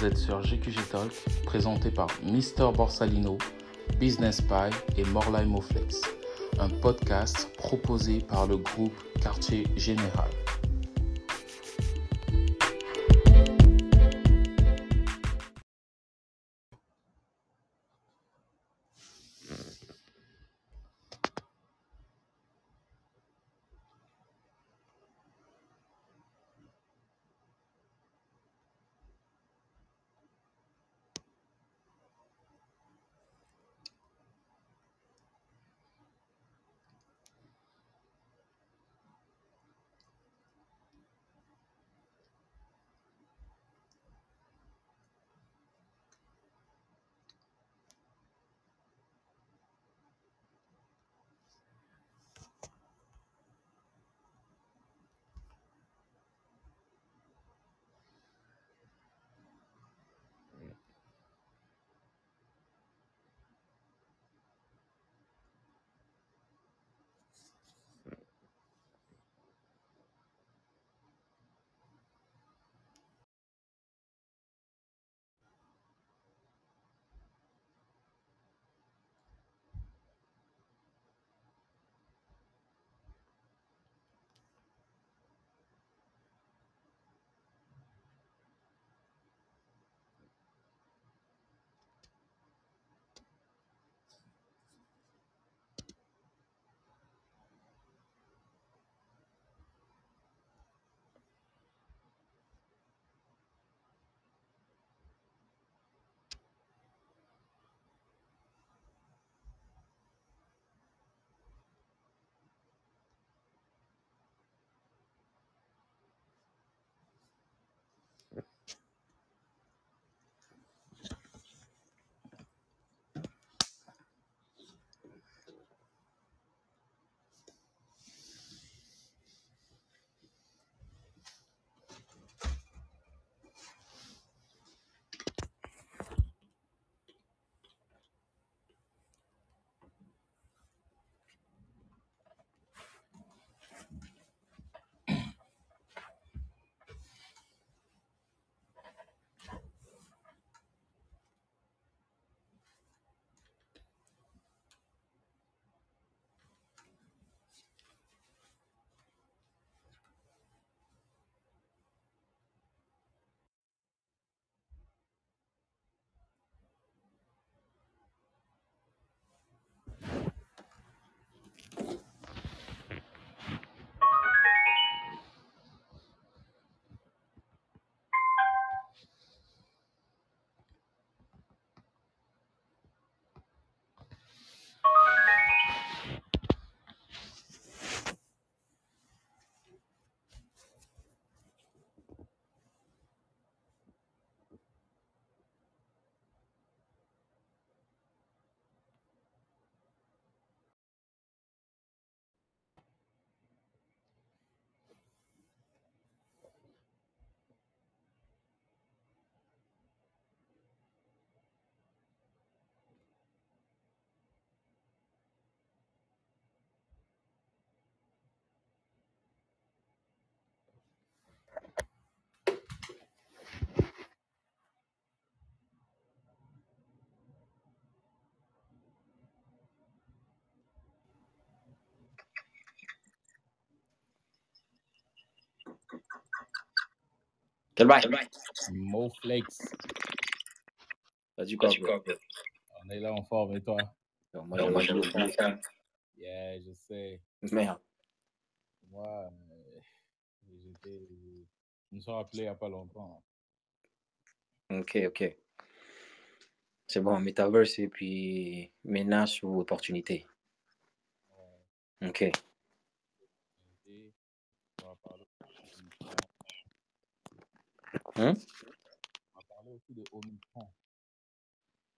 Vous êtes sur GQG Talk, présenté par Mister Borsalino, Business Pie et Morlai Moflex, un podcast proposé par le groupe Quartier Général. Bail? Moflex, Vas-y, quoi, Vas-y, quoi, on est là en forme et toi? Non, Moi, Non, j'ai moi, j'ai j'ai le. Yeah, je sais. Merde. Moi, euh, j'étais. Je me suis rappelé il n'y a pas longtemps. Ok, ok. C'est bon, Metaverse et puis menace ou opportunité. Ok. Et on va parler d'Omicron. Hein? On va parler aussi de Omicron.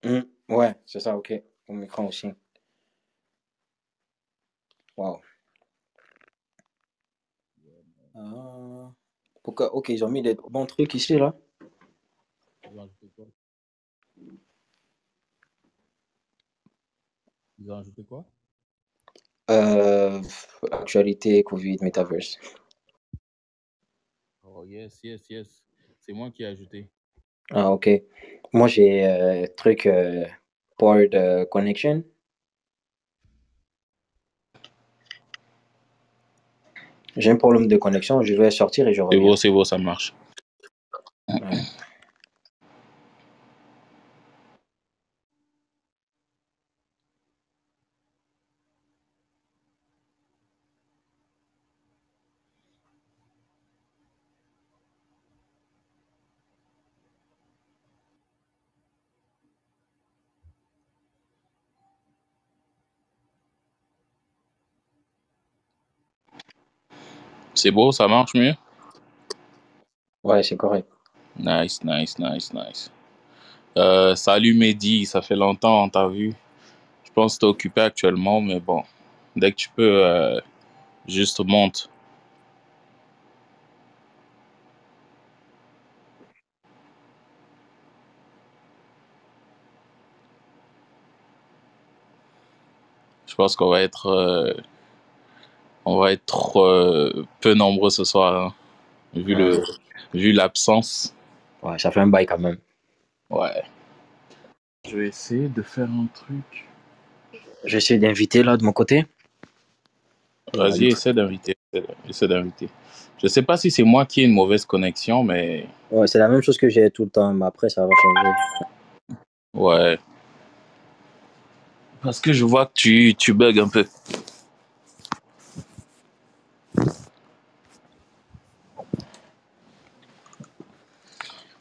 Hum, Ouais, c'est ça, ok. Au micro aussi. Wow. Ah. Pourquoi? Ok, ils ont mis des bons trucs ici, là. Ils ont ajouté quoi? Ils ont ajouté quoi? Euh, actualité, Covid, Metaverse. Oh, yes, yes, yes. C'est moi qui ai ajouté. Ah, ok. Moi, j'ai euh, truc euh, port euh, connection. J'ai un problème de connexion, je vais sortir et je C'est reviens. beau, c'est beau, ça marche. C'est beau, ça marche mieux? Ouais, c'est correct. Nice, nice, nice, nice. Euh, salut Mehdi, ça fait longtemps, on t'a vu. Je pense que t'es occupé actuellement, mais bon, dès que tu peux, euh, juste monte. Je pense qu'on va être, euh, on va être euh, peu nombreux ce soir, hein, vu Ouais. le, vu l'absence. Ouais, ça fait un bail quand même. Ouais. Je vais essayer de faire un truc. J'essaie d'inviter là de mon côté. Vas-y, essaie d'inviter. Essaie d'inviter. Je sais pas si c'est moi qui ai une mauvaise connexion, mais Ouais, c'est la même chose que j'ai tout le temps, mais après ça va changer. ouais. Parce que je vois que tu, tu bugs un peu.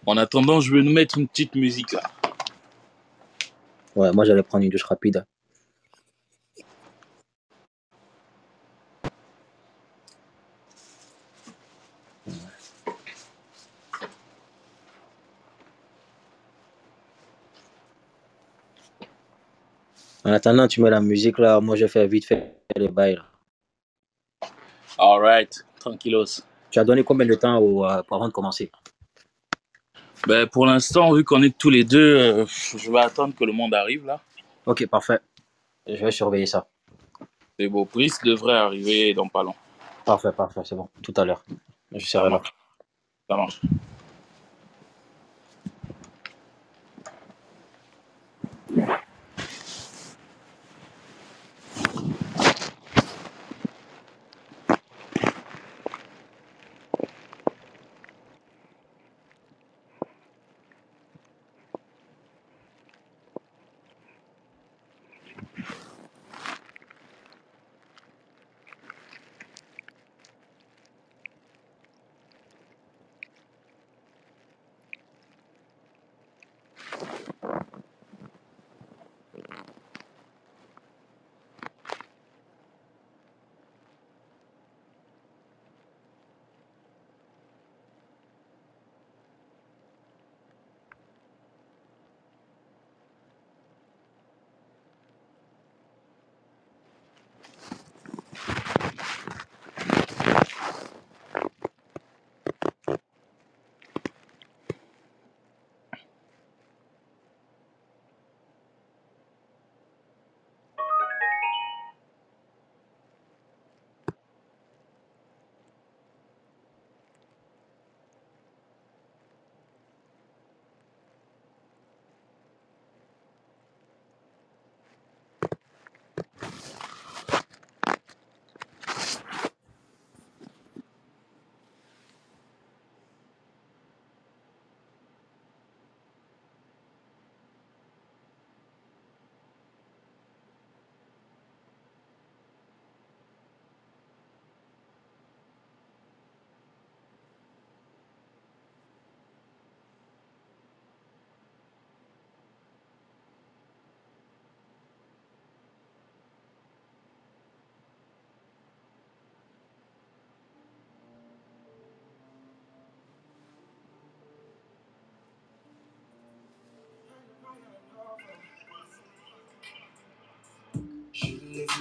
En attendant, je vais nous mettre une petite musique là. Ouais, moi j'allais prendre une douche rapide. En attendant, tu mets la musique là, moi je fais vite fait les bails là. Alright, tranquillos. Tu as donné combien de temps au, euh, pour avant de commencer? Ben, pour l'instant, vu qu'on est tous les deux, euh, je vais attendre que le monde arrive là. Ok, parfait. Je vais surveiller ça. C'est beau. Brice devrait arriver dans pas long. Parfait, parfait, c'est bon. Tout à l'heure. Je serai là. Ça marche.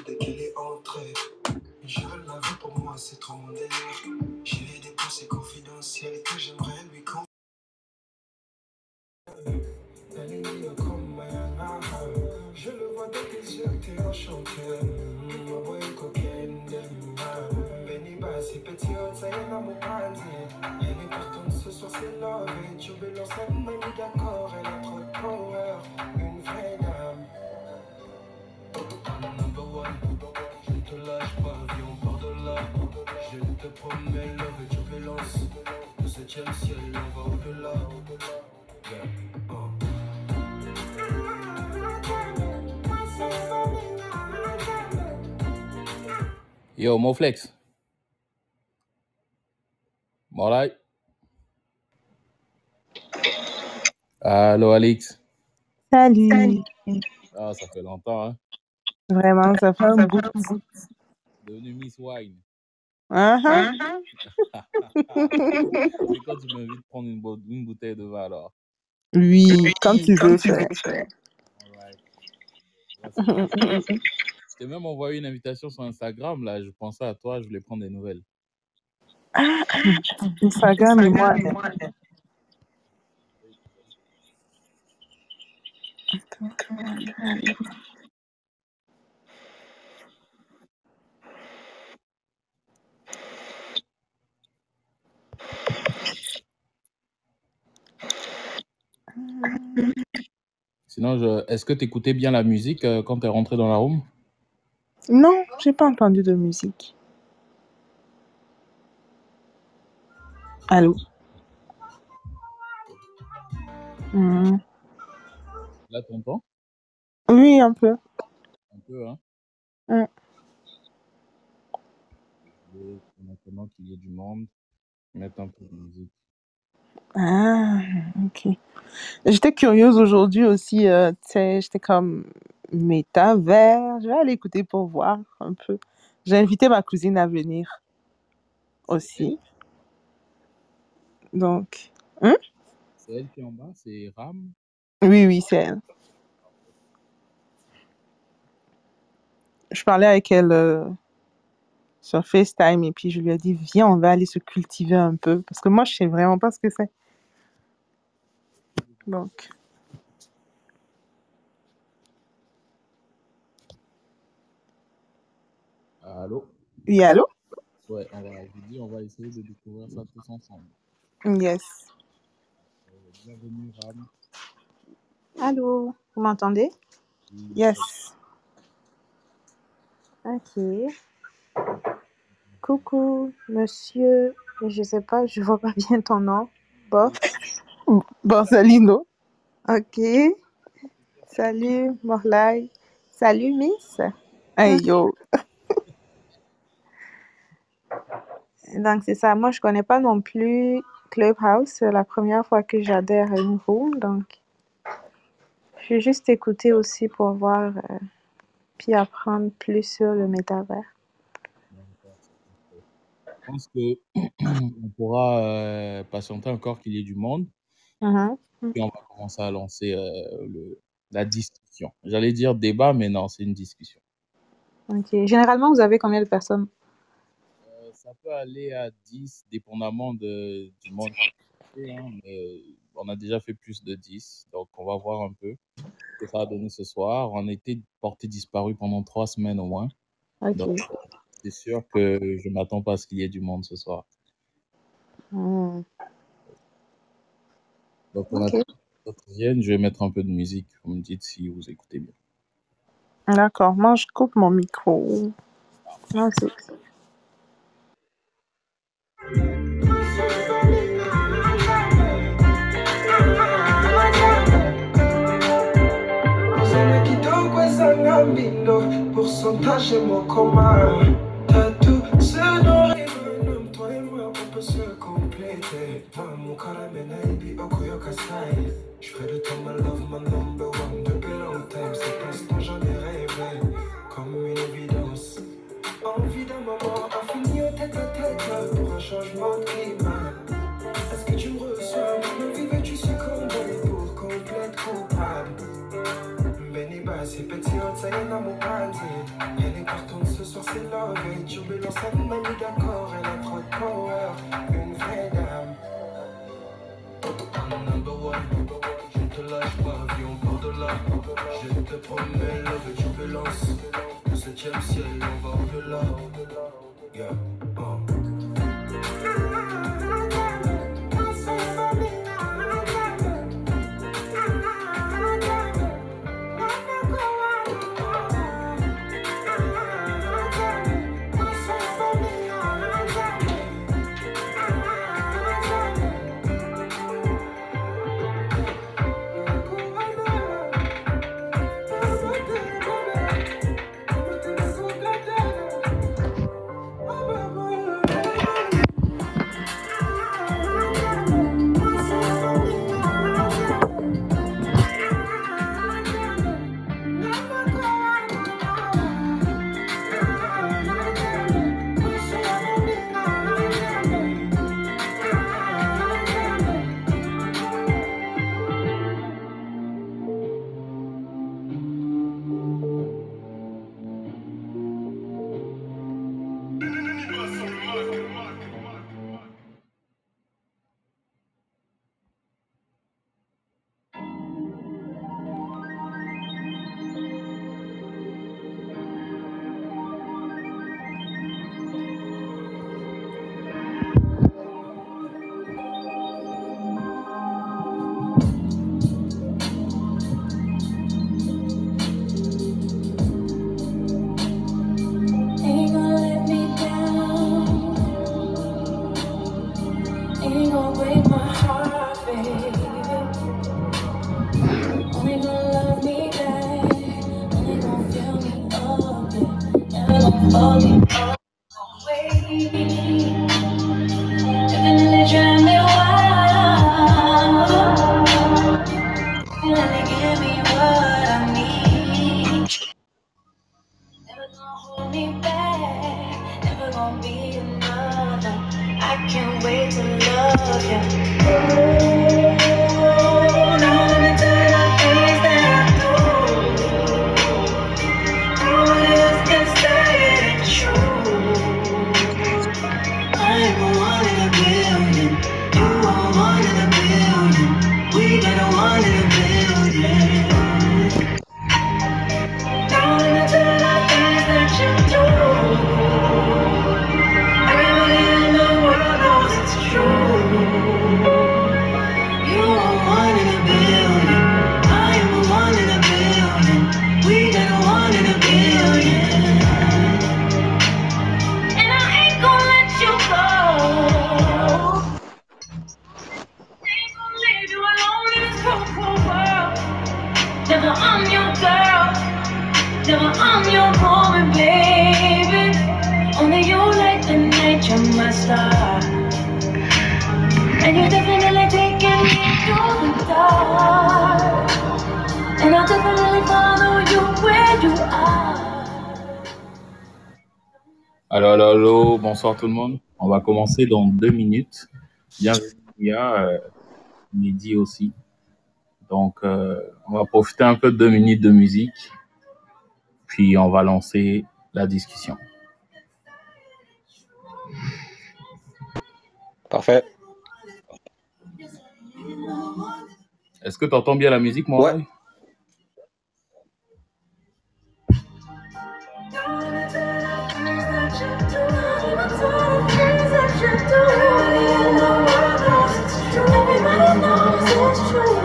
Dès qu'il est entré. Je l'avoue, pour moi, c'est trop mon délire. J'ai des pensées confidentielles que j'aimerais lui confier. Te promets love et turbulence. Le septième ciel, on va au-delà. Yeah. Oh. Yo, Moflex. Molay. Allô, Alix. Salut. Ah, ça fait longtemps, hein. Vraiment, ça fait un bout. Devenu Miss Wine. Ah, ah. C'est quand tu m'invites prendre une, bo- une bouteille de vin, alors? Oui, comme tu veux faire. Alright. Voici. Je t'ai même envoyé une invitation sur Instagram, là. Je pensais à toi, je voulais prendre des nouvelles. Instagram et moi. Sinon, je... est-ce que tu écoutais bien la musique euh, quand tu es rentré dans la room? Non, j'ai pas entendu de musique. Allô? Hmm. Là, tu entends Oui, un peu. Un peu, hein Maintenant qu'il y ait du monde, mettre un peu de musique. Ah, ok. J'étais curieuse aujourd'hui aussi, euh, tu sais, j'étais comme métavers. Je vais aller écouter pour voir un peu. J'ai invité ma cousine à venir aussi. Donc, hein? C'est elle qui est en bas, c'est Ram? Oui, oui, c'est elle. Je parlais avec elle euh, sur FaceTime et puis je lui ai dit, viens, on va aller se cultiver un peu. Parce que moi, je sais vraiment pas ce que c'est. Donc, Allô? Oui, allô? Ouais, on va, je vous dis, on va essayer de découvrir ça tous ensemble. Yes. Euh, bienvenue, Ram. Allô, vous m'entendez? Oui, Yes. Ok. Coucou, monsieur. Je sais pas, je vois pas bien ton nom. Bof. Borsalino. Ok. Salut, Morlaï. Salut, Miss. Hey, yo. Donc, c'est ça. Moi, je connais pas non plus Clubhouse. C'est la première fois que j'adhère à une room. Donc, je vais juste écouter aussi pour voir, euh, puis apprendre plus sur le métavers. Je pense que on pourra euh, patienter encore qu'il y ait du monde, Mhm. puis on va commencer à lancer le, la discussion. J'allais dire débat, mais non, c'est une discussion. Ok. Généralement, vous avez combien de personnes? Euh, ça peut aller à 10, dépendamment de, du monde. hein, mais on a déjà fait plus de 10, donc on va voir un peu ce que ça a donné ce soir. On était porté disparu pendant trois semaines au moins, Ok. donc c'est sûr que je m'attends pas à ce qu'il y ait du monde ce soir. Hmm. Donc on Ok. attend que les autres viennent, je vais mettre un peu de musique, vous me dites si vous écoutez bien. D'accord. Moi, je coupe mon micro. C'est- Ozana kidogo ezanga mbindo Pourcentage et mon coma T'as tout compléter Moi mon caramel Ibi Okoyoka style J'ferai de toi ma love, ma number one Depuis long time, c'est instant j'en ai rêvé Comme une évidence. Envie d'un moment infini au tête à tête Pour un changement de climat. Est-ce que tu me reçois Mon envie veux-tu succomber Pour complète coupable. Benny Bass et petit hot, ça y est dans mon panier. Elle est partante ce soir, c'est love. Et turbulence, elle m'a mis d'accord. Elle a trop de power, je te lâche pas, viens on part de là. Je te promets love et turbulence. Le septième ciel, on va au-delà. Yeah, bonsoir tout le monde. On va commencer dans deux minutes. Bienvenue, Mia, euh, Mehdi aussi. Donc, euh, on va profiter un peu de deux minutes de musique, puis on va lancer la discussion. Parfait. Est-ce que tu entends bien la musique, moi Ouais. Yes,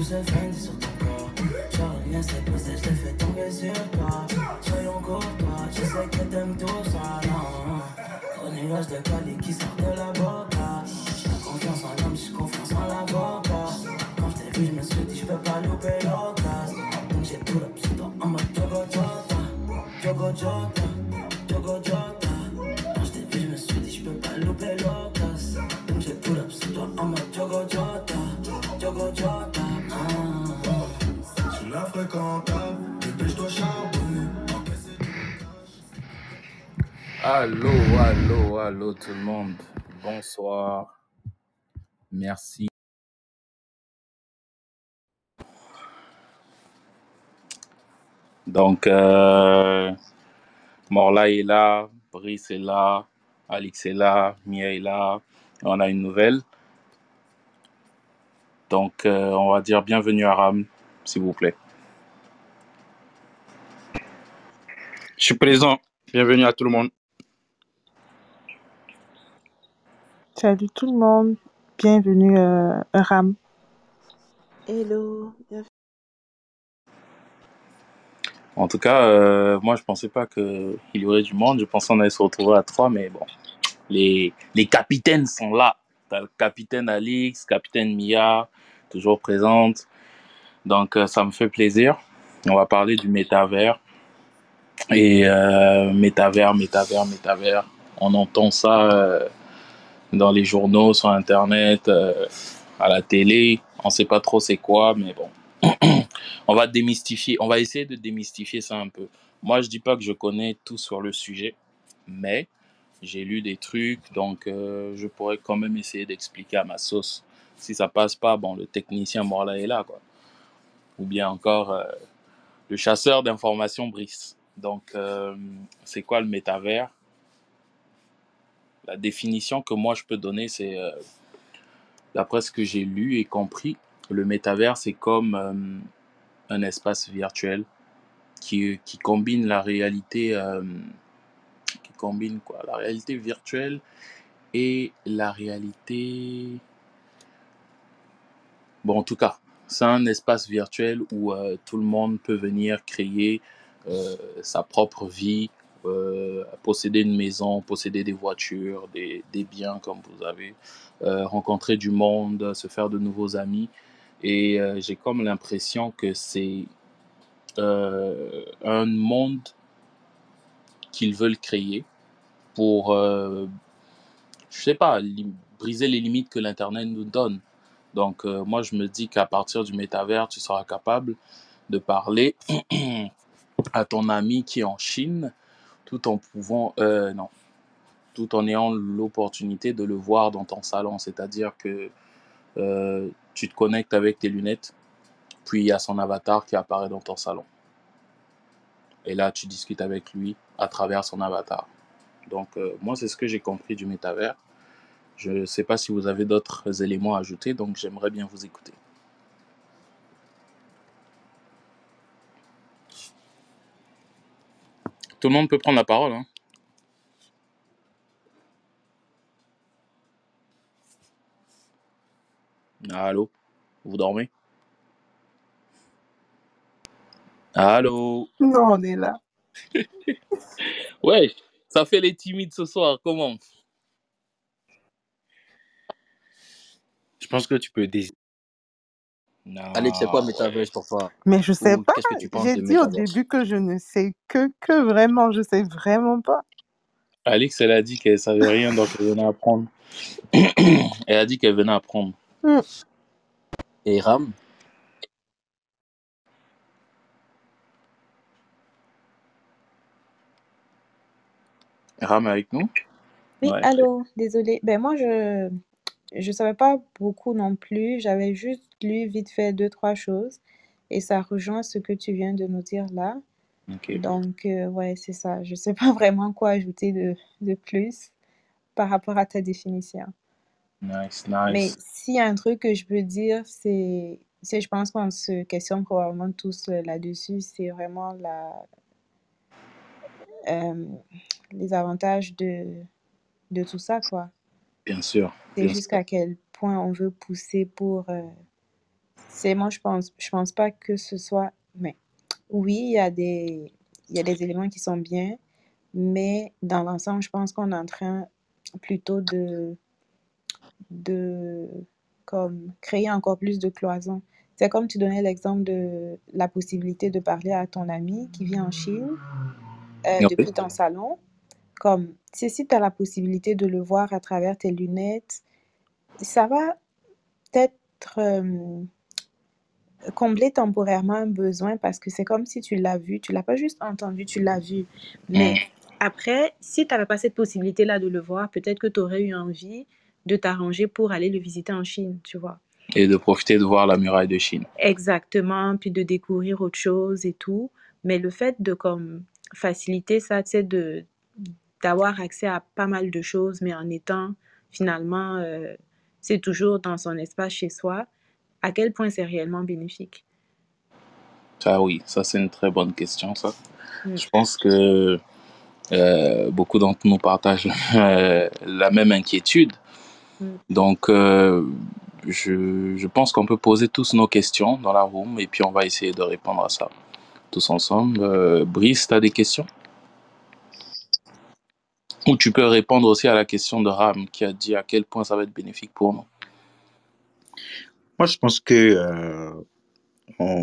tout se fait sur ton corps. Genre, rien s'est posé, je te fais tomber sur toi. Soyons courtois, je sais que t'aimes tout ça, non. Au nuage de Cali qui sort de la boca. J'ai confiance en l'homme, j'ai confiance en l'avocat. Quand je t'ai vu, je me suis dit, je peux pas louper l'occasion. Donc j'ai tout sur toi en mode Jogo Jota. Jogo Jota, Jogo Jota. Quand je t'ai vu, je me suis dit, je peux pas louper l'occasion. Allô, allô, allô tout le monde. Bonsoir. Merci. Donc, euh, Morla est là, Brice est là, Alix est là, Mia est là. On a une nouvelle. Donc, euh, on va dire bienvenue à Ram, s'il vous plaît. Je suis présent. Bienvenue à tout le monde. Salut tout le monde. Bienvenue euh, Ram. Hello, bienvenue. En tout cas, euh, moi, je pensais pas qu'il y aurait du monde. Je pensais qu'on allait se retrouver à trois, mais bon, les, les capitaines sont là. Le capitaine Alix, capitaine Mia, toujours présente. Donc, euh, ça me fait plaisir. On va parler du métavers. Et euh, métavers, métavers, métavers. On entend ça euh, dans les journaux, sur Internet, euh, à la télé. On sait pas trop c'est quoi, mais bon. on va démystifier. On va essayer de démystifier ça un peu. Moi, je dis pas que je connais tout sur le sujet, mais j'ai lu des trucs, donc je pourrais quand même essayer d'expliquer à ma sauce. Si ça passe pas, bon, le technicien Morla est là, quoi. Ou bien encore le chasseur d'informations Brice. Donc, euh, c'est quoi le métavers? La définition que moi je peux donner, c'est, euh, d'après ce que j'ai lu et compris, le métavers, c'est comme euh, un espace virtuel qui, qui combine la réalité, qui combine quoi, la réalité virtuelle et la réalité. Bon, en tout cas, c'est un espace virtuel où tout le monde peut venir créer euh, sa propre vie, euh, posséder une maison, posséder des voitures, des, des biens comme vous avez, euh, rencontrer du monde, se faire de nouveaux amis. Et j'ai comme l'impression que c'est un monde qu'ils veulent créer pour, je sais pas, briser les limites que l'Internet nous donne. Donc, moi, je me dis qu'à partir du métavers, tu seras capable de parler à ton ami qui est en Chine, tout en pouvant, euh, non, tout en ayant l'opportunité de le voir dans ton salon. C'est-à-dire que euh, tu te connectes avec tes lunettes, puis il y a son avatar qui apparaît dans ton salon. Et là, tu discutes avec lui à travers son avatar. Donc, euh, moi, c'est ce que j'ai compris du métavers. Je ne sais pas si vous avez d'autres éléments à ajouter, donc j'aimerais bien vous écouter. Tout le monde peut prendre la parole. Hein. Allô? Vous dormez? Allô? Non, on est là. Ouais, ça fait les timides ce soir, comment? Je pense que tu peux Alex, c'est quoi Non, métaverse pour toi? Mais je sais Ou pas. qu'est-ce que tu penses J'ai de dit au début que je ne sais que, que vraiment, je sais vraiment pas. Alix, elle a dit qu'elle savait rien, donc elle venait apprendre. elle a dit qu'elle venait apprendre. Hmm. Et Ram? Ram est avec nous? Oui, Ouais. allô, désolée. Ben moi, je je savais pas beaucoup non plus. J'avais juste lu vite fait deux, trois choses. Et ça rejoint ce que tu viens de nous dire là. Ok. Donc, euh, ouais, c'est ça. Je sais pas vraiment quoi ajouter de, de plus par rapport à ta définition. Nice, Mais nice. s'il y a un truc que je peux dire, c'est, c'est je pense qu'on se questionne probablement tous euh, là-dessus, c'est vraiment la, euh, les avantages de, de tout ça, quoi. Bien sûr, C'est bien sûr. jusqu'à quel point on veut pousser pour... euh, c'est moi, je pense, je pense pas que ce soit... Mais oui, il y a des, il y a des éléments qui sont bien, mais dans l'ensemble, je pense qu'on est en train plutôt de, de comme, créer encore plus de cloisons. C'est comme tu donnais l'exemple de la possibilité de parler à ton ami qui vit en Chine euh, depuis ton salon. Comme, si, tu as la possibilité de le voir à travers tes lunettes, ça va peut-être euh, combler temporairement un besoin parce que c'est comme si tu l'as vu, tu l'as pas juste entendu, tu l'as vu. Mais Mm. après, si tu n'avais pas cette possibilité-là de le voir, peut-être que tu aurais eu envie de t'arranger pour aller le visiter en Chine, tu vois. Et de profiter de voir la muraille de Chine. Exactement, puis de découvrir autre chose et tout. Mais le fait de comme faciliter ça, tu sais, de d'avoir accès à pas mal de choses, mais en étant finalement, euh, c'est toujours dans son espace chez soi, à quel point c'est réellement bénéfique? Ça, oui, ça, c'est une très bonne question, ça. Mm. Je pense que euh, beaucoup d'entre nous partagent euh, la même inquiétude. Mm. Donc, euh, je, je pense qu'on peut poser tous nos questions dans la room et puis on va essayer de répondre à ça tous ensemble. Brice, tu as des questions? Ou tu peux répondre aussi à la question de Ram qui a dit à quel point ça va être bénéfique pour nous. Moi, je pense que euh,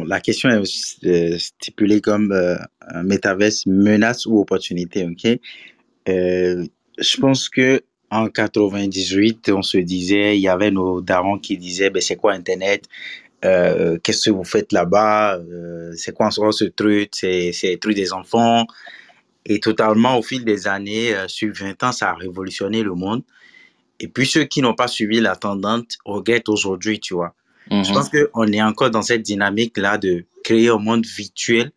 la question est euh, stipulée comme euh, un métaverse menace ou opportunité, ok? Euh, je pense que en 98, on se disait, il y avait nos darons qui disaient, ben, c'est quoi Internet? Qu'est-ce que vous faites là-bas? C'est quoi ce truc? C'est le truc des enfants? Et totalement, au fil des années, euh, sur 20 ans, ça a révolutionné le monde. Et puis, ceux qui n'ont pas suivi la tendance regrettent aujourd'hui, tu vois. Je Mhm. pense qu'on est encore dans cette dynamique-là de créer un monde virtuel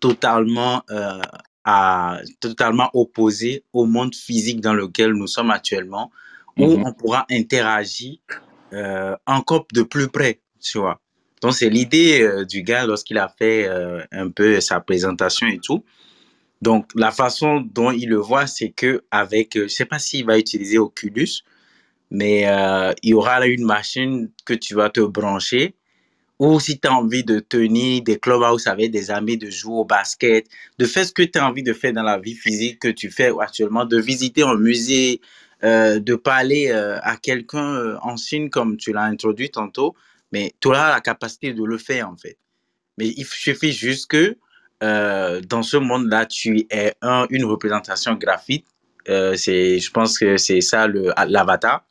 totalement, euh, à, totalement opposé au monde physique dans lequel nous sommes actuellement, où Mhm. on pourra interagir euh, encore de plus près, tu vois. Donc, c'est l'idée euh, du gars lorsqu'il a fait un peu sa présentation et tout. Donc, la façon dont il le voit, c'est que avec, euh, je sais pas s'il va utiliser Oculus, mais euh, il y aura une machine que tu vas te brancher ou si tu as envie de tenir des clubhouse avec des amis, de jouer au basket, de faire ce que tu as envie de faire dans la vie physique que tu fais actuellement, de visiter un musée, euh, de parler à quelqu'un en Chine comme tu l'as introduit tantôt, mais tu auras la capacité de le faire en fait. Mais il suffit juste que euh, dans ce monde-là, tu aies un, une représentation graphique. Euh, c'est, je pense que c'est ça le, l'avatar.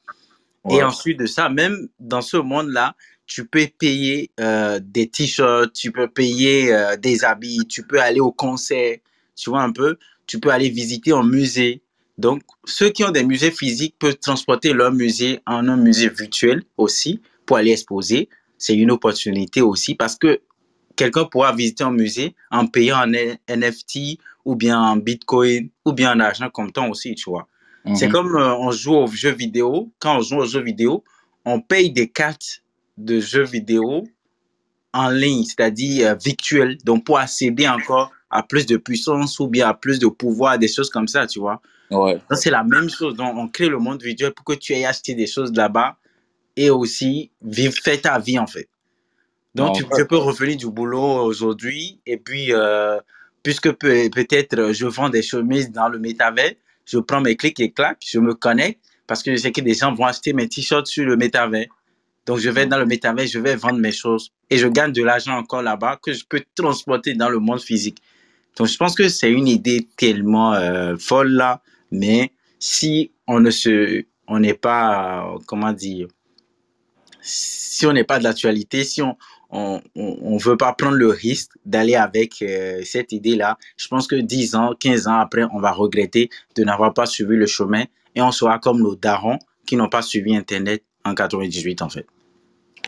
Et ensuite de ça, même dans ce monde-là, tu peux payer euh, des t-shirts, tu peux payer des habits, tu peux aller au concert, tu vois un peu, tu peux aller visiter un musée. Donc, ceux qui ont des musées physiques peuvent transporter leur musée en un musée virtuel aussi pour aller exposer. C'est une opportunité aussi parce que quelqu'un pourra visiter un musée en payant en NFT ou bien en Bitcoin ou bien en argent comptant aussi, tu vois. C'est Mhm. comme euh, on joue aux jeux vidéo. Quand on joue aux jeux vidéo, on paye des cartes de jeux vidéo en ligne, c'est-à-dire euh, virtuelles. Donc, pour accéder encore à plus de puissance ou bien à plus de pouvoir, des choses comme ça, tu vois. Ouais. C'est la même chose. Donc, on crée le monde virtuel pour que tu aies acheté des choses là-bas et aussi vivre, faire ta vie, en fait. Donc, tu, je peux revenir du boulot aujourd'hui et puis, euh, puisque peut- peut-être euh, je vends des chemises dans le métavers, je prends mes clics et claques, je me connecte parce que je sais que des gens vont acheter mes t-shirts sur le métavers. Donc, je vais dans le métavers, je vais vendre mes choses et je gagne de l'argent encore là-bas que je peux transporter dans le monde physique. Donc, je pense que c'est une idée tellement euh, folle là, mais si on ne se, on n'est pas, euh, comment dire, si on n'est pas de l'actualité, si on on, on veut pas prendre le risque d'aller avec euh, cette idée-là, je pense que 10 ans, 15 ans après, on va regretter de n'avoir pas suivi le chemin et on sera comme nos darons qui n'ont pas suivi Internet en 98 en fait.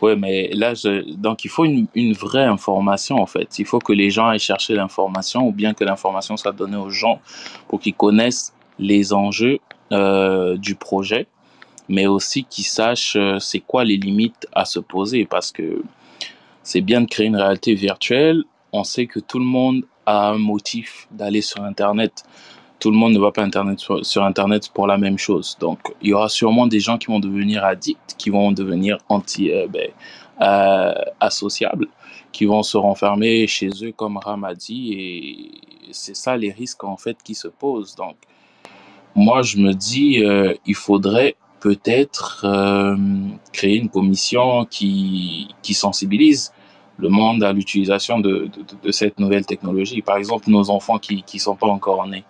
Ouais, mais là, donc il faut une, une vraie information en fait. Il faut que les gens aillent chercher l'information ou bien que l'information soit donnée aux gens pour qu'ils connaissent les enjeux euh, du projet, mais aussi qu'ils sachent euh, c'est quoi les limites à se poser parce que c'est bien de créer une réalité virtuelle. On sait que tout le monde a un motif d'aller sur Internet. Tout le monde ne va pas sur Internet pour la même chose. Donc, il y aura sûrement des gens qui vont devenir addicts, qui vont devenir anti, euh, ben, euh, associables, qui vont se renfermer chez eux, comme Ram a dit. Et c'est ça les risques en fait qui se posent. Donc, moi, je me dis, euh, il faudrait peut-être euh, créer une commission qui, qui sensibilise le monde à l'utilisation de, de, cette nouvelle technologie. Par exemple, nos enfants qui ne sont pas encore nés,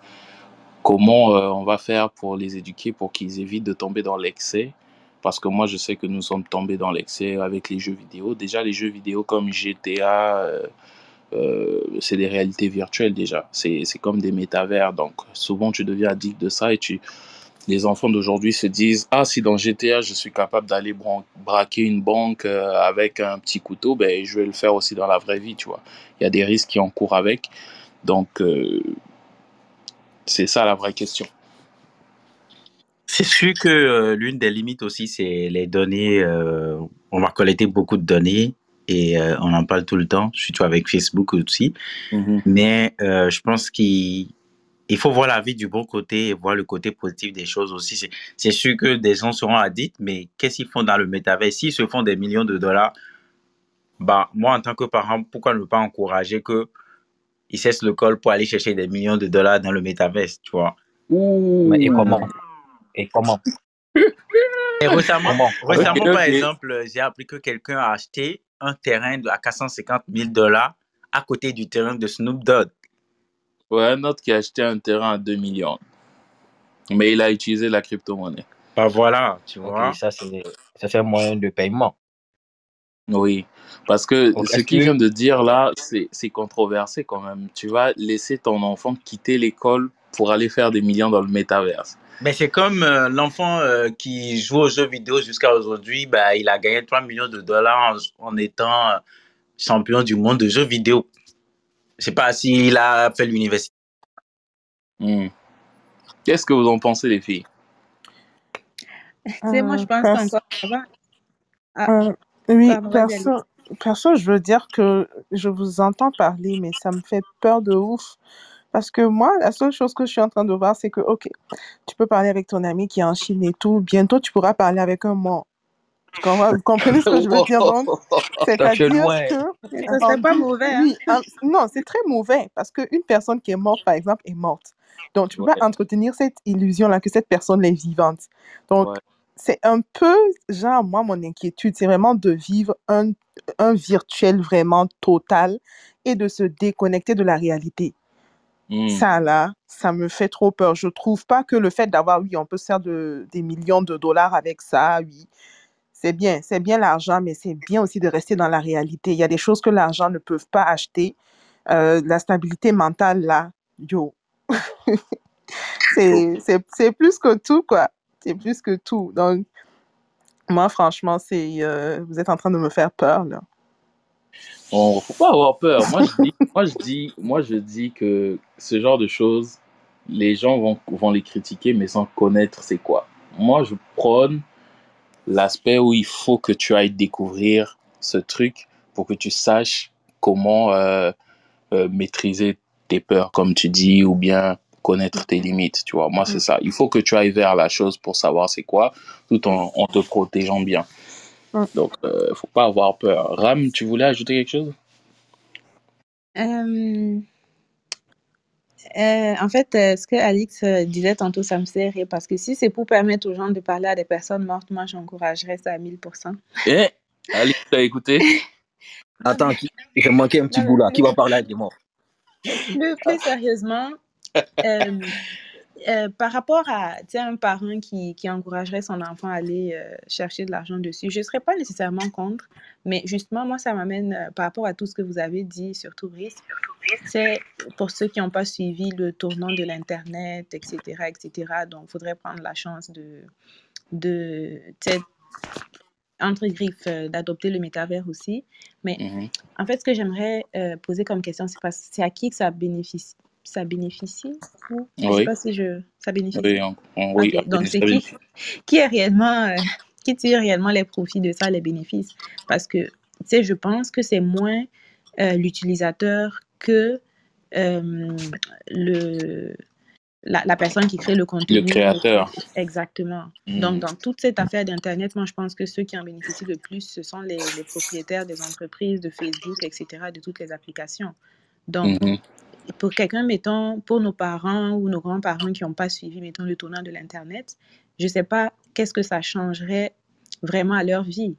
comment euh, on va faire pour les éduquer pour qu'ils évitent de tomber dans l'excès? Parce que moi, je sais que nous sommes tombés dans l'excès avec les jeux vidéo. Déjà, les jeux vidéo comme GTA, euh, c'est des réalités virtuelles déjà. C'est comme des métavers. Donc, souvent, tu deviens addict de ça et tu, les enfants d'aujourd'hui se disent Ah, si dans GTA, je suis capable d'aller braquer une banque euh, avec un petit couteau, ben, je vais le faire aussi dans la vraie vie, tu vois. Il y a des risques qui en courent avec. Donc, euh, c'est ça la vraie question. C'est sûr que euh, l'une des limites aussi, c'est les données. On va collecter beaucoup de données et on en parle tout le temps, surtout avec Facebook aussi. Mm -hmm. Mais je pense qu'il il faut voir la vie du bon côté et voir le côté positif des choses aussi. C'est sûr que des gens seront addicts, mais qu'est-ce qu'ils font dans le métavers? S'ils se font des millions de dollars, bah, moi, en tant que parent, pourquoi ne pas encourager qu'ils cessent le col pour aller chercher des millions de dollars dans le métavers, tu vois? Mais et Ouh. comment? Et comment? Et récemment, Comment? Par exemple, j'ai appris que quelqu'un a acheté un terrain à 450 000 dollars à côté du terrain de Snoop Dogg. Ouais, un autre qui a acheté un terrain à 2 millions. Mais il a utilisé la crypto-monnaie. Bah voilà, tu Ok, vois. ça c'est ça c'est un moyen de paiement. Oui, parce que Donc ce qu'il que vient de dire là, c'est c'est controversé quand même. Tu vas laisser ton enfant quitter l'école pour aller faire des millions dans le métaverse. Mais c'est comme euh, l'enfant euh, qui joue aux jeux vidéo jusqu'à aujourd'hui, bah, il a gagné 3 millions de dollars en, en étant euh, champion du monde de jeux vidéo. Je sais pas s'il a fait l'université. Hmm. Qu'est-ce que vous en pensez, les filles? Tu sais, moi, je Euh, pense pers- qu'encore avant. Ah, euh, oui, perso, perso, je veux dire que je vous entends parler, mais ça me fait peur de ouf. Parce que moi, la seule chose que je suis en train de voir, c'est que, OK, tu peux parler avec ton ami qui est en Chine et tout. Bientôt, tu pourras parler avec un mort. Vous comprenez ce que je veux dire? Donc, c'est-à-dire que ça serait pas mauvais, hein? oui, non, c'est très mauvais parce qu'une personne qui est morte, par exemple, est morte. Donc, tu peux Ouais. pas entretenir cette illusion-là que cette personne est vivante. Donc, Ouais. c'est un peu, genre, moi, mon inquiétude, c'est vraiment de vivre un, un virtuel vraiment total et de se déconnecter de la réalité. Hmm. Ça, là, ça me fait trop peur. Je trouve pas que le fait d'avoir, oui, on peut se faire de, des millions de dollars avec ça, oui, c'est bien, c'est bien l'argent, mais c'est bien aussi de rester dans la réalité. Il y a des choses que l'argent ne peut pas acheter. Euh, la stabilité mentale, là, yo, c'est, plus que tout, quoi. C'est plus que tout. Donc, moi, franchement, c'est, euh, vous êtes en train de me faire peur, là. On faut pas avoir peur. Moi je dis, moi je dis, moi je dis que ce genre de choses, les gens vont, vont les critiquer, mais sans connaître c'est quoi. Moi je prône l'aspect où il faut que tu ailles découvrir ce truc pour que tu saches comment euh, euh, maîtriser tes peurs, comme tu dis, ou bien connaître tes limites. Tu vois, moi c'est ça. Il faut que tu ailles vers la chose pour savoir c'est quoi, tout en, en te protégeant bien. Mm. Donc, euh, faut pas avoir peur. Ram, tu voulais ajouter quelque chose? Euh, en fait, euh, ce que Alix euh, disait tantôt, ça me fait rire parce que si c'est pour permettre aux gens de parler à des personnes mortes, moi, j'encouragerais ça à 1000%. Eh, Alice, t'as écouté? Attends, qui... j'ai manqué un petit Non, bout là. mais Qui va parler avec des morts? plus, plus sérieusement, euh, par rapport à un parent qui, qui encouragerait son enfant à aller euh, chercher de l'argent dessus, je ne serais pas nécessairement contre, mais justement, moi, ça m'amène euh, par rapport à tout ce que vous avez dit, surtout Brice, c'est pour ceux qui n'ont pas suivi le tournant de l'Internet, etc., etc., donc il faudrait prendre la chance de, de entre griffes, d'adopter le métavers aussi. Mais Mhm. en fait, ce que j'aimerais poser comme question, c'est à qui que ça bénéficie ça bénéficie ou je sais Oui, pas si je ça bénéficie. Oui, on- on- oui, donc c'est qui qui est réellement euh, qui tire réellement les profits de ça les bénéfices? Parce que tu sais je pense que c'est moins euh, l'utilisateur que euh, le la, la personne qui crée le Le contenu créateur. exactement. Donc Mhm. dans toute cette affaire d'internet moi je pense que ceux qui en bénéficient le plus ce sont les, les propriétaires des entreprises de Facebook etc de toutes les applications. Donc Mhm. Pour quelqu'un, mettons, pour nos parents ou nos grands-parents qui n'ont pas suivi, mettons, le tournant de l'Internet, je ne sais pas qu'est-ce que ça changerait vraiment à leur vie.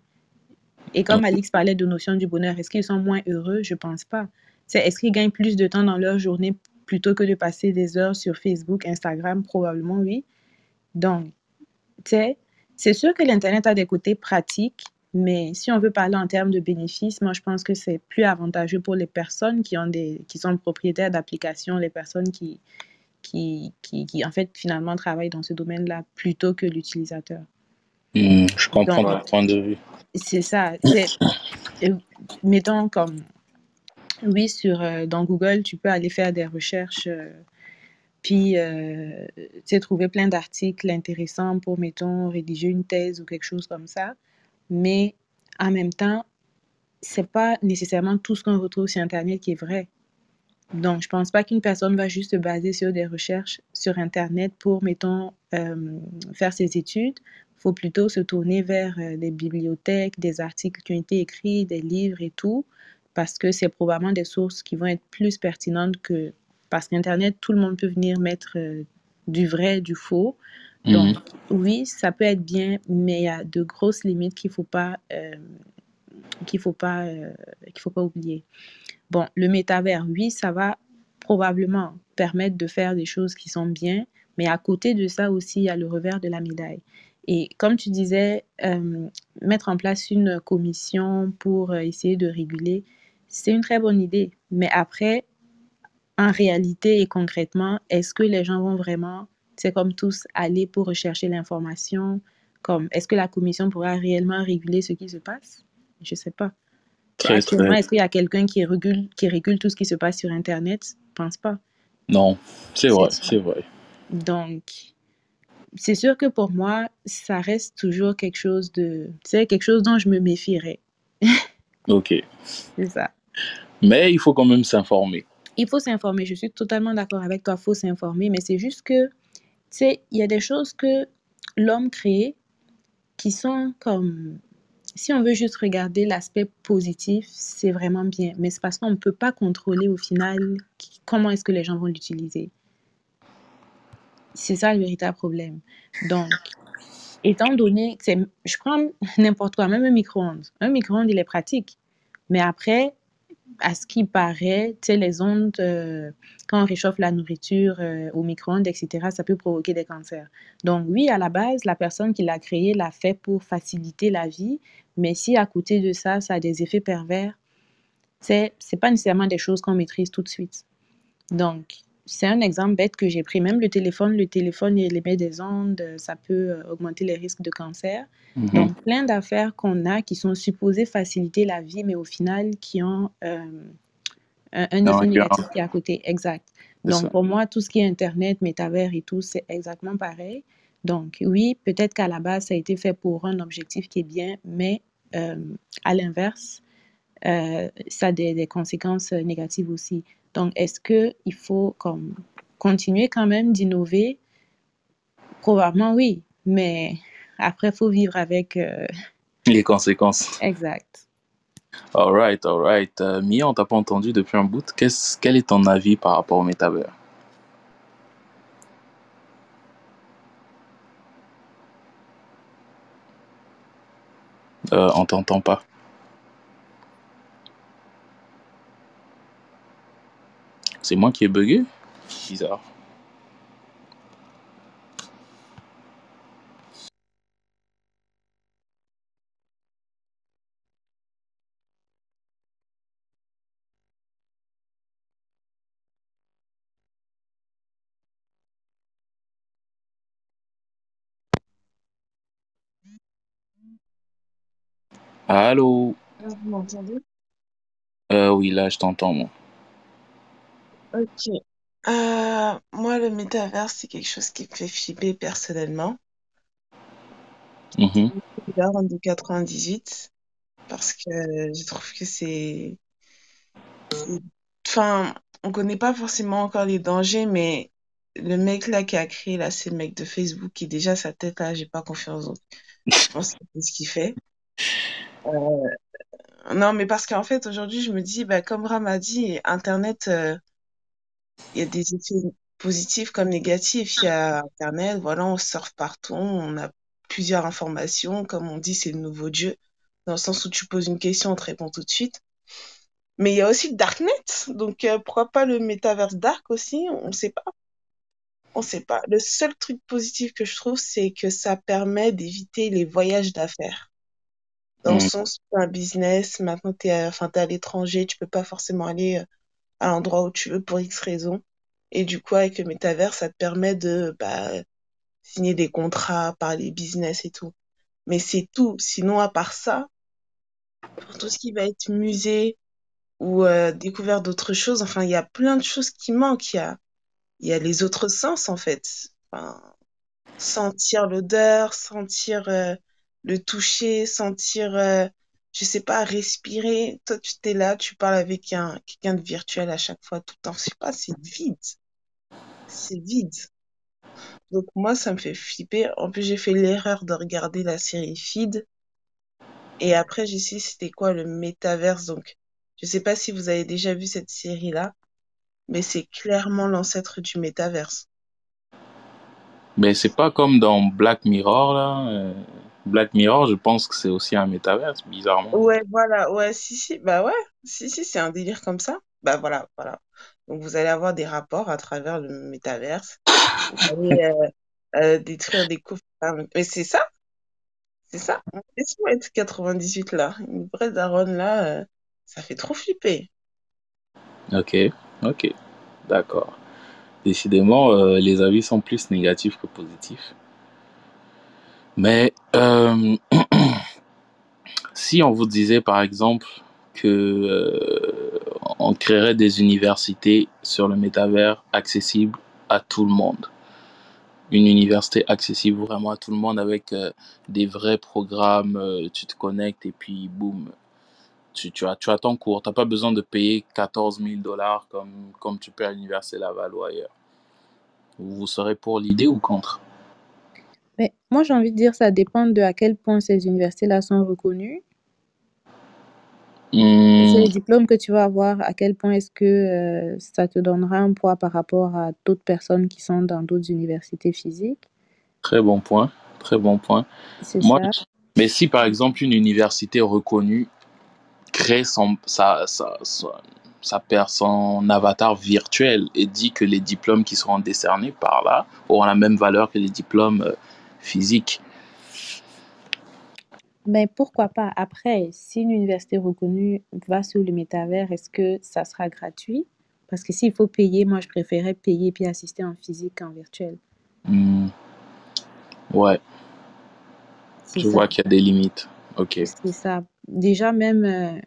Et comme Alix parlait de notion du bonheur, est-ce qu'ils sont moins heureux? Je ne pense pas. C'est, est-ce qu'ils gagnent plus de temps dans leur journée plutôt que de passer des heures sur Facebook, Instagram? Probablement oui. Donc, c'est sûr que l'Internet a des côtés pratiques, mais si on veut parler en termes de bénéfices, moi, je pense que c'est plus avantageux pour les personnes qui, ont des, qui sont propriétaires d'applications, les personnes qui, qui, qui, qui, en fait, finalement, travaillent dans ce domaine-là plutôt que l'utilisateur. Mhm. Je comprends ton point de vue. c'est ça. Euh, mettons comme, oui, sur, euh, dans Google, tu peux aller faire des recherches, euh, puis, euh, tu sais, trouver plein d'articles intéressants pour, mettons, rédiger une thèse ou quelque chose comme ça. Mais en même temps, c'est pas nécessairement tout ce qu'on retrouve sur Internet qui est vrai. Donc, je pense pas qu'une personne va juste se baser sur des recherches sur Internet pour, mettons, euh, faire ses études. Il faut plutôt se tourner vers euh, des bibliothèques, des articles qui ont été écrits, des livres et tout, parce que c'est probablement des sources qui vont être plus pertinentes que... Parce qu'Internet, tout le monde peut venir mettre euh, du vrai, du faux. Mhm. Donc, oui, ça peut être bien, mais il y a de grosses limites qu'il faut pas, euh, faut pas, euh, faut pas oublier. Bon, le métavers, oui, ça va probablement permettre de faire des choses qui sont bien, mais à côté de ça aussi, il y a le revers de la médaille. Et comme tu disais, euh, mettre en place une commission pour essayer de réguler, c'est une très bonne idée. Mais après, en réalité et concrètement, est-ce que les gens vont vraiment, c'est comme tous, aller pour rechercher l'information? Comme, est-ce que la commission pourra réellement réguler ce qui se passe? Je sais pas. Très, Actuellement, très. est-ce qu'il y a quelqu'un qui régule, qui régule tout ce qui se passe sur Internet? Je pense pas. Non, c'est C'est vrai, c'est vrai. Donc, c'est sûr que pour moi, ça reste toujours quelque chose de, sais, quelque chose dont je me méfierais. Ok. C'est ça. Mais il faut quand même s'informer. Il faut s'informer. Je suis totalement d'accord avec toi. Il faut s'informer. Mais c'est juste que, sais, il y a des choses que l'homme crée qui sont comme, si on veut juste regarder l'aspect positif, c'est vraiment bien. Mais c'est parce qu'on ne peut pas contrôler au final comment est-ce que les gens vont l'utiliser. C'est ça le véritable problème. Donc, étant donné, c'est, je prends n'importe quoi, même un micro-ondes. Un micro-ondes, il est pratique. Mais après, à ce qui paraît, tu sais, les ondes, euh, quand on réchauffe la nourriture euh, au micro-ondes, etc., ça peut provoquer des cancers. Donc oui, à la base, la personne qui l'a créé l'a fait pour faciliter la vie, mais si à côté de ça, ça a des effets pervers, c'est pas nécessairement des choses qu'on maîtrise tout de suite. Donc, c'est un exemple bête que j'ai pris. Même le téléphone, le téléphone, il émet des ondes, ça peut euh, augmenter les risques de cancer. Mhm. Donc, plein d'affaires qu'on a qui sont supposées faciliter la vie, mais au final, qui ont euh, un, un Non, effet négatif qui est à côté. Exact. Donc, ça. pour moi, tout ce qui est Internet, métavers et tout, c'est exactement pareil. Donc, oui, peut-être qu'à la base, ça a été fait pour un objectif qui est bien, mais euh, à l'inverse, euh, ça a des, des conséquences négatives aussi. Donc, est-ce qu'il faut comme, continuer quand même d'innover? Probablement oui, mais après, il faut vivre avec... euh, Les conséquences. Exact. All right, all right. Euh, Mia, on t'a pas entendu depuis un bout. Quel est ton avis par rapport au métavers? Euh, on t'entend pas. C'est moi qui ai bugué? Bizarre. Allô? Ah, Vous m'entendez? Euh, oui, là, je t'entends, moi. Ok. Euh, moi, le métavers, c'est quelque chose qui me fait flipper personnellement. Mhm. Suis en 98 parce que je trouve que c'est... c'est- Enfin, on connaît pas forcément encore les dangers, mais le mec là qui a créé là, c'est le mec de Facebook qui déjà sa tête là, j'ai pas confiance. Donc, je pense qu'il sait ce qu'il fait. Euh, Non, mais parce qu'en fait, aujourd'hui, je me dis, bah, comme Ram a dit, Internet, euh, il y a des effets positifs comme négatifs. Il y a Internet, voilà, on surfe partout, on a plusieurs informations. Comme on dit, c'est le nouveau Dieu, dans le sens où tu poses une question, on te répond tout de suite. Mais il y a aussi le Darknet, donc euh, pourquoi pas le Metaverse Dark aussi? On ne sait pas. On sait pas. Le seul truc positif que je trouve, c'est que ça permet d'éviter les voyages d'affaires. Dans le Mhm. sens où un business, maintenant enfin, t'es à l'étranger, tu peux pas forcément aller euh, à l'endroit où tu veux pour X raisons. Et du coup, avec le métavers, ça te permet de bah, signer des contrats, parler business et tout. Mais c'est tout. Sinon, à part ça, pour tout ce qui va être musée ou euh, découverte d'autres choses, enfin, il y a plein de choses qui manquent. Il y a, y a les autres sens, en fait. Enfin, sentir l'odeur, sentir euh, le toucher, sentir, euh, je sais pas, respirer. Toi, tu t'es là, tu parles avec un quelqu'un de virtuel à chaque fois, tout le temps. Je sais pas, c'est vide. C'est vide. Donc moi, ça me fait flipper. En plus, j'ai fait l'erreur de regarder la série Feed. Et après, j'ai su c'était quoi le métaverse. Donc, je sais pas si vous avez déjà vu cette série-là, mais c'est clairement l'ancêtre du métaverse. Mais c'est pas comme dans Black Mirror, là. euh, Black Mirror, je pense que c'est aussi un métaverse, bizarrement. Ouais, voilà, ouais, si, si, bah ouais, si, si, c'est un délire comme ça. Bah voilà, voilà. Donc vous allez avoir des rapports à travers le métaverse. Vous allez euh, euh, détruire des couples. Mais c'est ça, c'est ça. Laisse-moi être 98 là. Une vraie daronne là, euh, ça fait trop flipper. Ok, ok, d'accord. Décidément, les avis sont plus négatifs que positifs. Mais euh, si on vous disait par exemple que euh, on créerait des universités sur le métavers accessibles à tout le monde, une université accessible vraiment à tout le monde avec euh, des vrais programmes, tu te connectes et puis boum, tu, as, tu as ton cours. Tu n'as pas besoin de payer 14 000 dollars comme, comme tu paies à l'université Laval ou ailleurs. Vous serez pour l'idée ou contre? Moi, j'ai envie de dire, ça dépend de à quel point ces universités-là sont reconnues. C'est Hmm, les diplômes que tu vas avoir, à quel point est-ce que euh, ça te donnera un poids par rapport à d'autres personnes qui sont dans d'autres universités physiques. très bon point, très bon point. C'est Moi, ça. mais si par exemple une université reconnue crée son, sa, sa, sa, sa per- son avatar virtuel et dit que les diplômes qui seront décernés par là auront la même valeur que les diplômes physiques. Ben, pourquoi pas? Après, si une université reconnue va sur le métavers, est-ce que ça sera gratuit? Parce que s'il faut payer, moi, je préférais payer puis assister en physique qu'en virtuel. Hmm, ouais, je ça. vois qu'il y a des limites. Ok. C'est ça. Déjà, même, euh,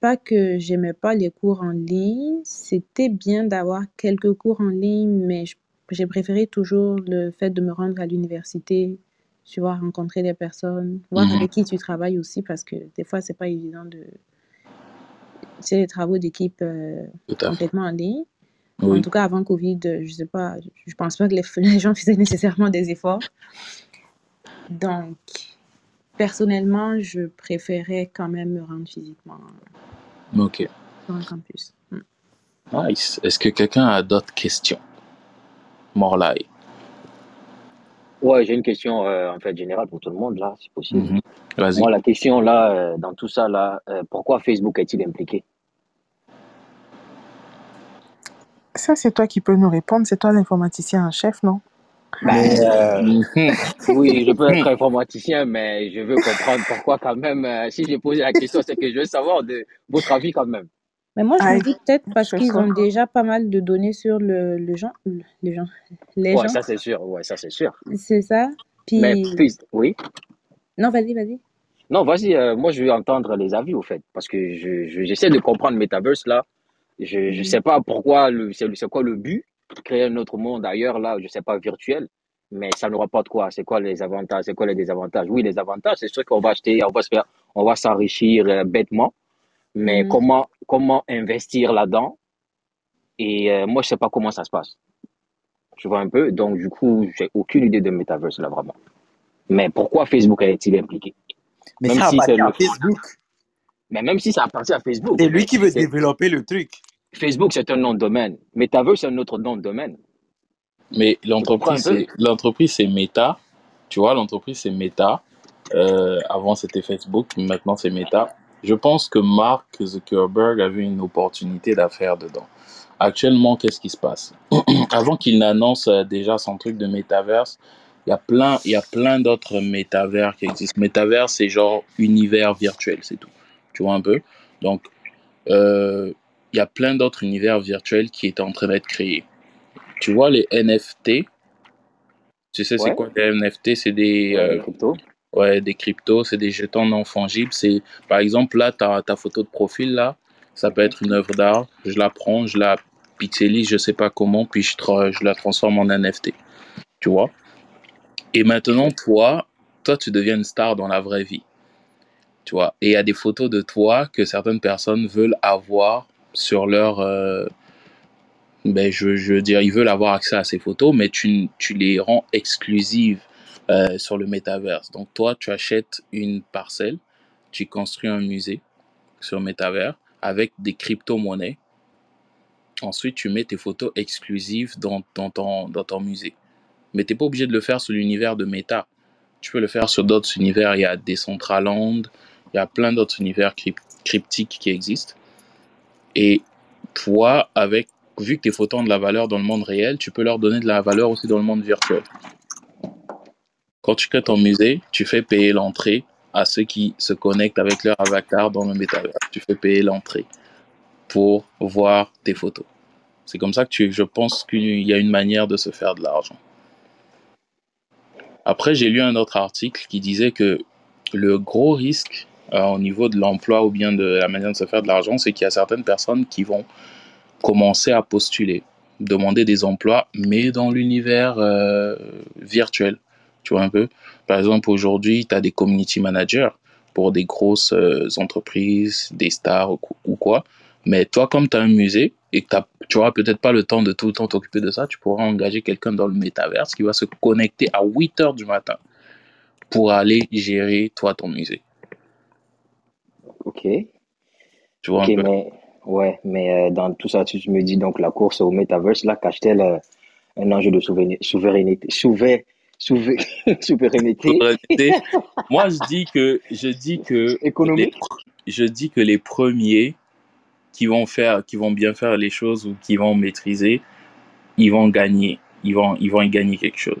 pas que j'aimais pas les cours en ligne, c'était bien d'avoir quelques cours en ligne, mais je- j'ai préféré toujours le fait de me rendre à l'université, tu vois, rencontrer des personnes, voir Mhm. avec qui tu travailles aussi, parce que des fois, c'est pas évident de... C'est les travaux d'équipe euh, Tout à fait. complètement en ligne. En Oui. tout cas, avant Covid, euh, je sais pas, je pense pas que les, les gens faisaient nécessairement des efforts. Donc, personnellement, je préférais quand même me rendre physiquement Ok. sur un campus. Mm. Nice. Est-ce que quelqu'un a d'autres questions? Morlaï. Ouais, j'ai une question euh, en fait générale pour tout le monde là, si possible. Mhm. Vas-y. Moi, la question là, euh, dans tout ça là, euh, pourquoi Facebook est-il impliqué? Ça, c'est toi qui peux nous répondre. C'est toi l'informaticien en chef, non? Ben, oui, je peux être informaticien, mais je veux comprendre pourquoi quand même. euh, si j'ai posé la question, c'est que je veux savoir de votre avis quand même. Mais moi, je Ah, me dis peut-être parce qu'ils ont déjà pas mal de données sur le, le le- les gens, les Ouais, gens, ça c'est sûr. Ouais, ça c'est sûr. c'est ça. Mais Puis, puis, oui. non, vas-y, vas-y. Non, vas-y. euh, moi, je veux entendre les avis au fait, parce que je je- j'essaie de comprendre Metaverse là. Je je Mhm. sais pas pourquoi le c'est c'est quoi le but créer un autre monde ailleurs là, je sais pas virtuel, mais ça n'aura pas de quoi. C'est quoi les avantages, c'est quoi les désavantages? Oui, les avantages, c'est sûr qu'on va acheter, on va se faire, on va s'enrichir euh, bêtement, mais Mhm. comment comment investir là-dedans? Et euh, moi, je sais pas comment ça se passe. Tu vois un peu, donc du coup, j'ai aucune idée de Metaverse là vraiment. Mais pourquoi Facebook est-il impliqué? Mais Même ça si c'est appartient à le, Facebook. mais même si ça appartient à Facebook, C'est lui qui veut développer le truc. Facebook, c'est un nom de domaine. Metaverse, c'est un autre nom de domaine. Mais l'entreprise, c'est Meta. Tu vois, l'entreprise, c'est Meta. Euh, avant, c'était Facebook, maintenant, c'est Meta. Je pense que Mark Zuckerberg avait une opportunité d'affaires dedans. Actuellement, qu'est-ce qui se passe? Avant qu'il n'annonce euh, déjà son truc de métaverse, il y a plein, il y a plein d'autres métavers qui existent. Métavers, c'est genre univers virtuel, c'est tout. Tu vois un peu? Donc, euh, il y a plein d'autres univers virtuels qui étaient en train d'être créés. Tu vois, les NFT, tu sais, c'est Ouais, quoi les NFT? C'est des, ouais, les euh, cryptos. Ouais, des cryptos, c'est des jetons non fongibles. C'est, par exemple, là, ta, ta photo de profil, là, ça peut être une œuvre d'art. Je la prends, je la pixelise, je sais pas comment, puis je, je la transforme en NFT. Tu vois? Et maintenant, toi, toi, tu deviens une star dans la vraie vie. Tu vois? Et il y a des photos de toi que certaines personnes veulent avoir sur leur, euh, ben, je, je veux dire, ils veulent avoir accès à ces photos, mais tu, tu les rends exclusives euh, sur le métaverse. Donc, toi, tu achètes une parcelle, tu construis un musée sur le métavers avec des crypto-monnaies Ensuite, tu mets tes photos exclusives dans, ton, musée. Mais tu n'es pas obligé de le faire sur l'univers de Meta. Tu peux le faire sur d'autres univers. Il y a Decentraland, il y a plein d'autres univers cryp- cryptiques qui existent. Et toi, avec, vu que tes photos ont de la valeur dans le monde réel, tu peux leur donner de la valeur aussi dans le monde virtuel. Quand tu crées ton musée, tu fais payer l'entrée à ceux qui se connectent avec leur avatar dans le métavers. Tu fais payer l'entrée pour voir tes photos. C'est comme ça que je pense qu'il y a une manière de se faire de l'argent. Après, j'ai lu un autre article qui disait que le gros risque euh, au niveau de l'emploi ou bien de la manière de se faire de l'argent, c'est qu'il y a certaines personnes qui vont commencer à postuler, demander des emplois, mais dans l'univers euh, virtuel. Tu vois un peu Par exemple, aujourd'hui, tu as des community managers pour des grosses euh, entreprises, des stars ou, qu- ou quoi. Mais toi, comme tu as un musée et que tu n'auras peut-être pas le temps de tout le temps t'occuper de ça, tu pourras engager quelqu'un dans le métaverse qui va se connecter à 8 heures du matin pour aller gérer, toi, ton musée. Ok. Tu vois un peu mais ouais, mais euh, dans tout ça, tu me dis donc la course au metaverse là cache-t-elle euh, un enjeu de souveraineté, souveraineté, souver- souver- souveraineté Souveraineté. Moi, je dis que, je dis que les, je dis que les premiers qui vont faire, qui vont bien faire les choses ou qui vont maîtriser, ils vont gagner. Ils vont, ils vont y gagner quelque chose.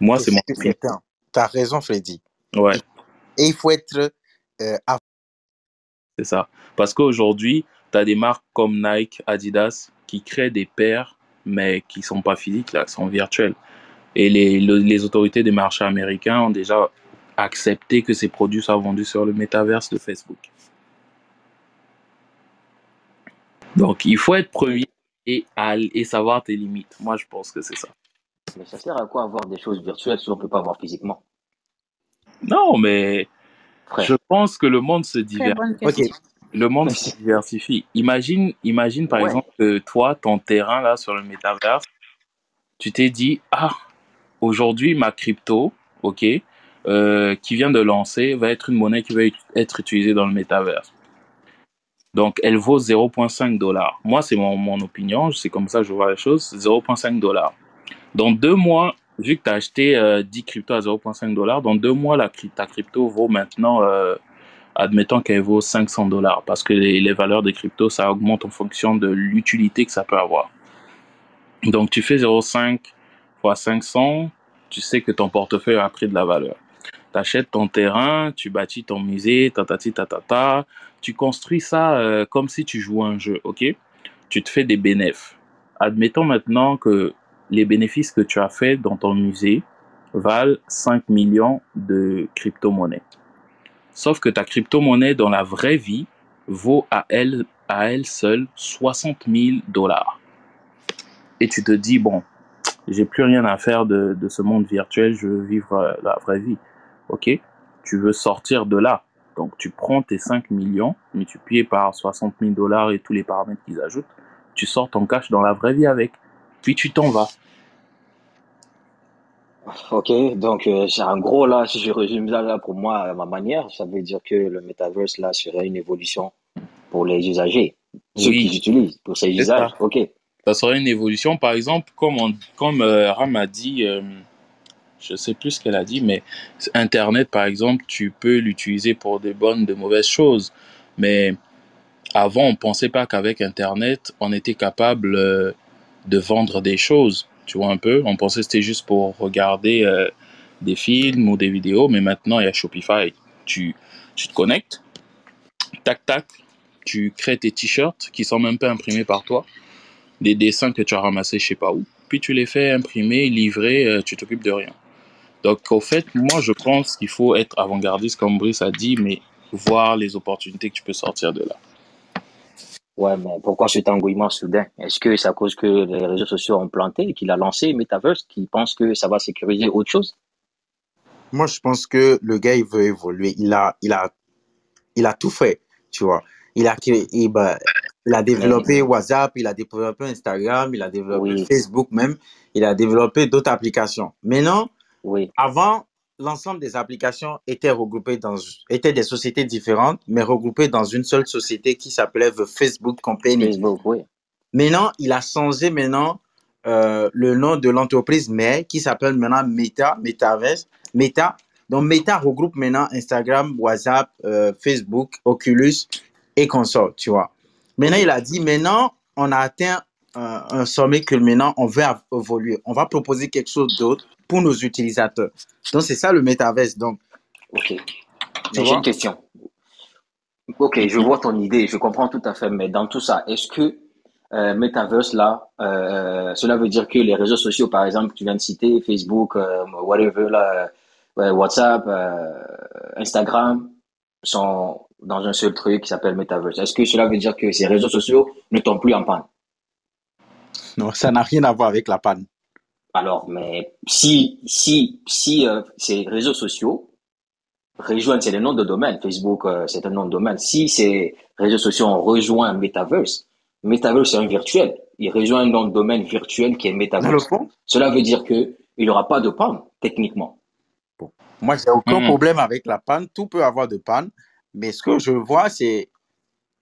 Moi, c'est mon certain. Tu as raison, Freddy. Ouais, Et il faut être euh, à- c'est ça. Parce qu'aujourd'hui, tu as des marques comme Nike, Adidas qui créent des paires, mais qui sont pas physiques, là, qui sont virtuelles. Et les, le- les autorités des marchés américains ont déjà accepté que ces produits soient vendus sur le métaverse de Facebook. Donc, il faut être premier et, à- et savoir tes limites. Moi, je pense que c'est ça. Mais ça sert à quoi avoir des choses virtuelles si on peut pas voir physiquement? Non, mais je pense que le monde se Ok. Le monde se diversifie. Imagine, imagine par Ouais. exemple que toi, ton terrain là sur le métaverse, tu t'es dit, ah, aujourd'hui, ma crypto, ok, euh, qui vient de lancer, va être une monnaie qui va être utilisée dans le métaverse. Donc, elle vaut 0,5 dollars. Moi, c'est mon, mon opinion, c'est comme ça que je vois les choses, 0,5 dollars. Dans deux mois, vu que tu as acheté euh, 10 cryptos à 0,5 dollars, dans deux mois, la, ta crypto vaut maintenant, euh, admettons qu'elle vaut 500 dollars, parce que les, valeurs des cryptos, ça augmente en fonction de l'utilité que ça peut avoir. Donc, tu fais 0,5 fois 500, tu sais que ton portefeuille a pris de la valeur. Tu achètes ton terrain, tu bâtis ton musée, tatati tatata, tu construis ça euh, comme si tu jouais un jeu, ok? Tu te fais des bénéfices. Admettons maintenant que les bénéfices que tu as fait dans ton musée valent 5 millions de crypto-monnaies. Sauf que ta crypto-monnaie dans la vraie vie vaut à elle, à elle seule 60 000 dollars. Et tu te dis, bon, j'ai plus rien à faire de, de ce monde virtuel, je veux vivre euh, la vraie vie. Ok Tu veux sortir de là. Donc tu prends tes 5 millions, multipliés par 60 000 dollars et tous les paramètres qu'ils ajoutent, tu sors ton cash dans la vraie vie avec. Puis tu t'en vas. Ok, donc euh, c'est en gros là, si je résume ça là pour moi à ma manière, ça veut dire que le metaverse là serait une évolution pour les usagers, ceux qui l'utilisent pour ces c'est usages. ça. Ok, Ça serait une évolution. Par exemple, comme, on- comme euh, Ram a dit, euh, je sais plus ce qu'elle a dit, mais Internet, par exemple, tu peux l'utiliser pour des bonnes, de mauvaises choses. Mais avant, on pensait pas qu'avec Internet, on était capable euh, de vendre des choses. Tu vois un peu? On pensait que c'était juste pour regarder euh, des films ou des vidéos, mais maintenant, il y a Shopify. Tu, tu te connectes, tac, tac, tu crées tes t-shirts qui sont même pas imprimés par toi, des dessins que tu as ramassés je sais pas où, puis tu les fais imprimer, livrer, euh, tu t'occupes de rien. Donc, au fait, moi, je pense qu'il faut être avant-gardiste, comme Brice a dit, mais voir les opportunités que tu peux sortir de là. Ouais, mais pourquoi cet engouement soudain? Est-ce que c'est à cause que les réseaux sociaux ont planté et qu'il a lancé Metaverse, qui pense que ça va sécuriser autre chose? Moi, je pense que le gars, il veut évoluer. Il a, il a, il a tout fait, tu vois. Il a, créé- il, bah, il a développé WhatsApp, il a développé Instagram, il a développé oui, Facebook même, il a développé d'autres applications. Maintenant, oui, avant, l'ensemble des applications étaient regroupées dans, étaient des sociétés différentes, mais regroupées dans une seule société qui s'appelait The Facebook Company. Facebook, oui. Maintenant, il a changé maintenant euh, le nom de l'entreprise, mais qui s'appelle maintenant Meta, Metaverse, Meta. Donc, Meta regroupe maintenant Instagram, WhatsApp, euh, Facebook, Oculus et consorts, tu vois. Maintenant, il a dit, maintenant, on a atteint un, un sommet que maintenant, on veut évoluer. On va proposer quelque chose d'autre pour nos utilisateurs. Donc, c'est ça le Metaverse. Donc, Ok. j'ai une question. Ok, je vois ton idée, je comprends tout à fait, mais dans tout ça, est-ce que euh, Metaverse, là, euh, cela veut dire que les réseaux sociaux, par exemple, tu viens de citer, Facebook, euh, whatever, là, WhatsApp, Instagram, sont dans un seul truc qui s'appelle Metaverse. Est-ce que cela veut dire que ces réseaux sociaux ne tombent plus en panne? Non, ça n'a rien à voir avec la panne. Alors, mais si, si, si euh, ces réseaux sociaux rejoignent, c'est le nom de domaine, Facebook, euh, c'est un nom de domaine. Si ces réseaux sociaux ont rejoint Metaverse, Metaverse c'est un virtuel. Il rejoint un nom de domaine virtuel qui est Metaverse. Cela veut dire que il n'y aura pas de panne, techniquement. bon, moi, j'ai aucun Mhm. problème avec la panne. Tout peut avoir de panne. Mais ce que je vois, c'est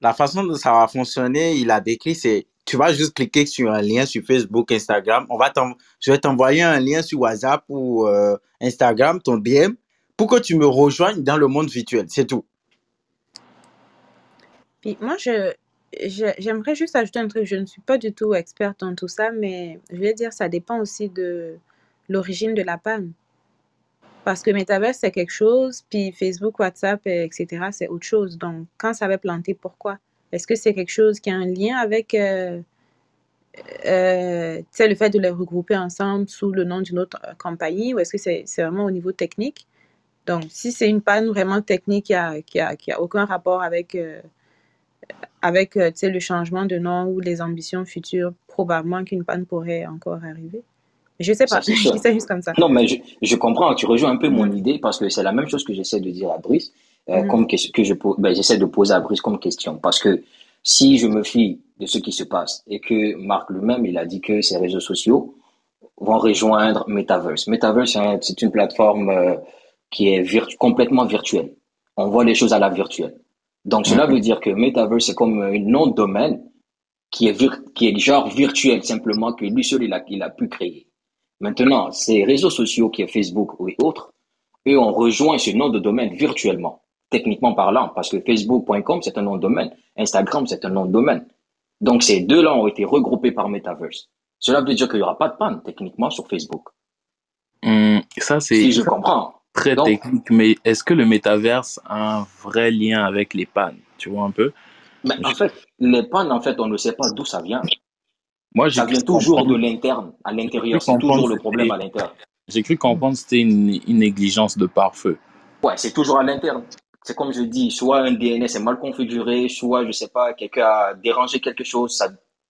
la façon dont ça va fonctionner. Il a décrit, c'est tu vas juste cliquer sur un lien sur Facebook, Instagram. On va je vais t'envoyer un lien sur WhatsApp ou euh, Instagram, ton DM, pour que tu me rejoignes dans le monde virtuel. C'est tout. Puis moi, je, j'aimerais juste ajouter un truc. Je ne suis pas du tout experte dans tout ça, mais je vais dire ça dépend aussi de l'origine de la panne. Parce que Metaverse, c'est quelque chose, puis Facebook, WhatsApp, etc., c'est autre chose. Donc, quand ça va planter, pourquoi? Est-ce que c'est quelque chose qui a un lien avec euh, euh, sais, le fait de les regrouper ensemble sous le nom d'une autre euh, compagnie ou est-ce que c'est c'est vraiment au niveau technique? Donc, si c'est une panne vraiment technique qui a, qui a, qui a aucun rapport avec, euh, avec euh, sais, le changement de nom ou les ambitions futures, probablement qu'une panne pourrait encore arriver. Je sais Ça, pas, c'est je dis ça juste comme ça. Non, mais je, je comprends, tu rejoins un peu mon idée parce que c'est la même chose que j'essaie de dire à Brice, euh, Mhm. comme que, que je, ben, j'essaie de poser à Brice comme question. Parce que si je me fie de ce qui se passe et que Marc lui-même, il a dit que ces réseaux sociaux vont rejoindre Metaverse. Metaverse, c'est un- c'est une plateforme euh, qui est virtu- complètement virtuelle. On voit les choses à la virtuelle. Donc, cela veut dire que Metaverse, c'est comme un nom de domaine qui est, qui est genre virtuel, simplement que lui seul, il a, il a pu créer. Maintenant, ces réseaux sociaux qui est Facebook et autres, eux ont rejoint ce nom de domaine virtuellement, techniquement parlant, parce que Facebook.com, c'est un nom de domaine, Instagram, c'est un nom de domaine. Donc, ces deux-là ont été regroupés par Metaverse. Cela veut dire qu'il n'y aura pas de panne, techniquement, sur Facebook. Hum, ça, c'est Si je comprends. très Donc, technique, mais est-ce que le métaverse a un vrai lien avec les pannes? Tu vois un peu? mais en fait, les pannes, en fait, on ne sait pas d'où ça vient. Moi, j'ai Ça vient toujours de l'interne, à l'intérieur. C'est toujours le problème à l'intérieur. j'ai cru comprendre que c'était une, une négligence de pare-feu. Ouais, c'est toujours à l'interne. C'est comme je dis, soit un DNS est mal configuré, soit, je sais pas, quelqu'un a dérangé quelque chose.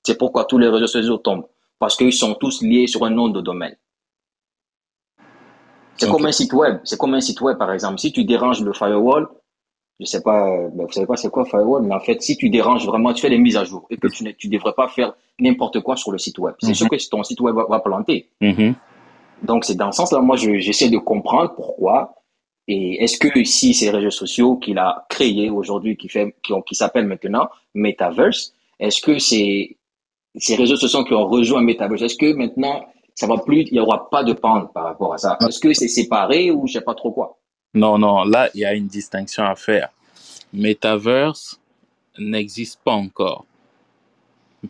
C'est pourquoi tous les réseaux sociaux tombent. Parce qu'ils sont tous liés sur un nom de domaine. C'est comme un site web. C'est comme un site web, par exemple. Si tu déranges le firewall, je sais pas, ben, vous savez pas c'est quoi firewall, mais en fait, si tu déranges vraiment, tu fais des mises à jour et que tu ne tu devrais pas faire n'importe quoi sur le site web. C'est sûr Mhm. que ton site web va, va planter. Mhm. Donc, c'est dans ce sens-là, moi, je- j'essaie de comprendre pourquoi. Et est-ce que si ces réseaux sociaux qu'il a créés aujourd'hui, qui fait, qui ont, qui s'appellent maintenant Metaverse, est-ce que c'est ces réseaux sociaux qui ont rejoint Metaverse, est-ce que maintenant, ça va plus, il y aura pas de pente par rapport à ça? Est-ce que c'est séparé ou je sais pas trop quoi? Non, non, là, il y a une distinction à faire. Metaverse n'existe pas encore.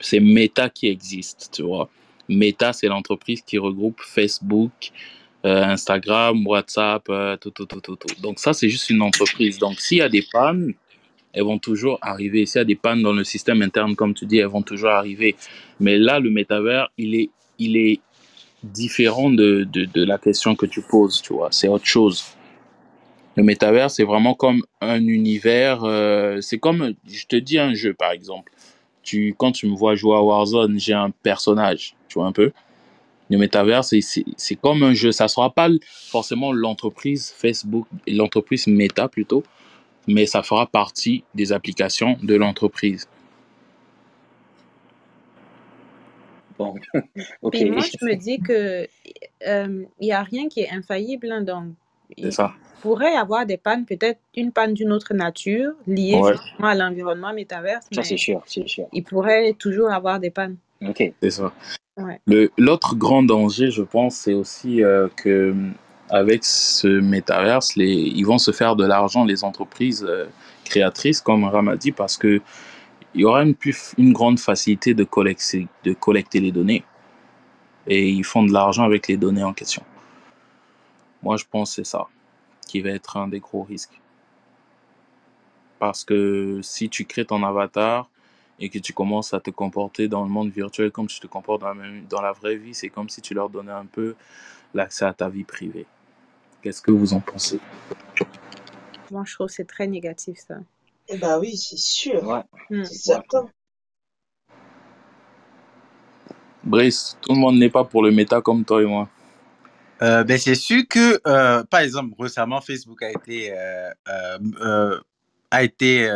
C'est Meta qui existe, tu vois. Meta, c'est l'entreprise qui regroupe Facebook, Instagram, WhatsApp, euh, tout, tout, tout, tout, tout. Donc ça, c'est juste une entreprise. Donc s'il y a des pannes, elles vont toujours arriver. S'il y a des pannes dans le système interne, comme tu dis, elles vont toujours arriver. Mais là, le métavers, il est, il est différent de, de, de la question que tu poses, tu vois. C'est autre chose. Le métavers, c'est vraiment comme un univers. euh, c'est comme, je te dis un jeu, par exemple. Tu, quand tu me vois jouer à Warzone, j'ai un personnage, tu vois un peu. Le métavers, c'est, c'est, c'est comme un jeu. Ça sera pas forcément l'entreprise Facebook, l'entreprise Meta plutôt, mais ça fera partie des applications de l'entreprise. Bon, ok. Puis moi, je me dis que euh, il y a rien qui est infaillible. hein, donc, C'est il ça. pourrait y avoir des pannes, peut-être une panne d'une autre nature, liée Ouais, justement à l'environnement métaverse, Ça, c'est mais sûr, c'est sûr. il pourrait toujours avoir des pannes. Ok. c'est ça. Le, l'autre grand danger, je pense, c'est aussi euh, que avec ce métaverse, les, ils vont se faire de l'argent, les entreprises euh, créatrices, comme Ram a dit, parce que il y aura une, plus, une grande facilité de collecter, de collecter les données. Et ils font de l'argent avec les données en question. Moi, je pense que c'est ça qui va être un des gros risques. Parce que si tu crées ton avatar et que tu commences à te comporter dans le monde virtuel comme tu te comportes dans la, même- dans la vraie vie, c'est comme si tu leur donnais un peu l'accès à ta vie privée. Qu'est-ce que vous en pensez? Moi, je trouve que c'est très négatif, ça. Eh bah oui, c'est sûr, Ouais. Hmm. c'est certain. Brice, tout le monde n'est pas pour le méta comme toi et moi. Euh, ben c'est sûr que, euh, par exemple, récemment, Facebook a été, euh, euh, euh, a été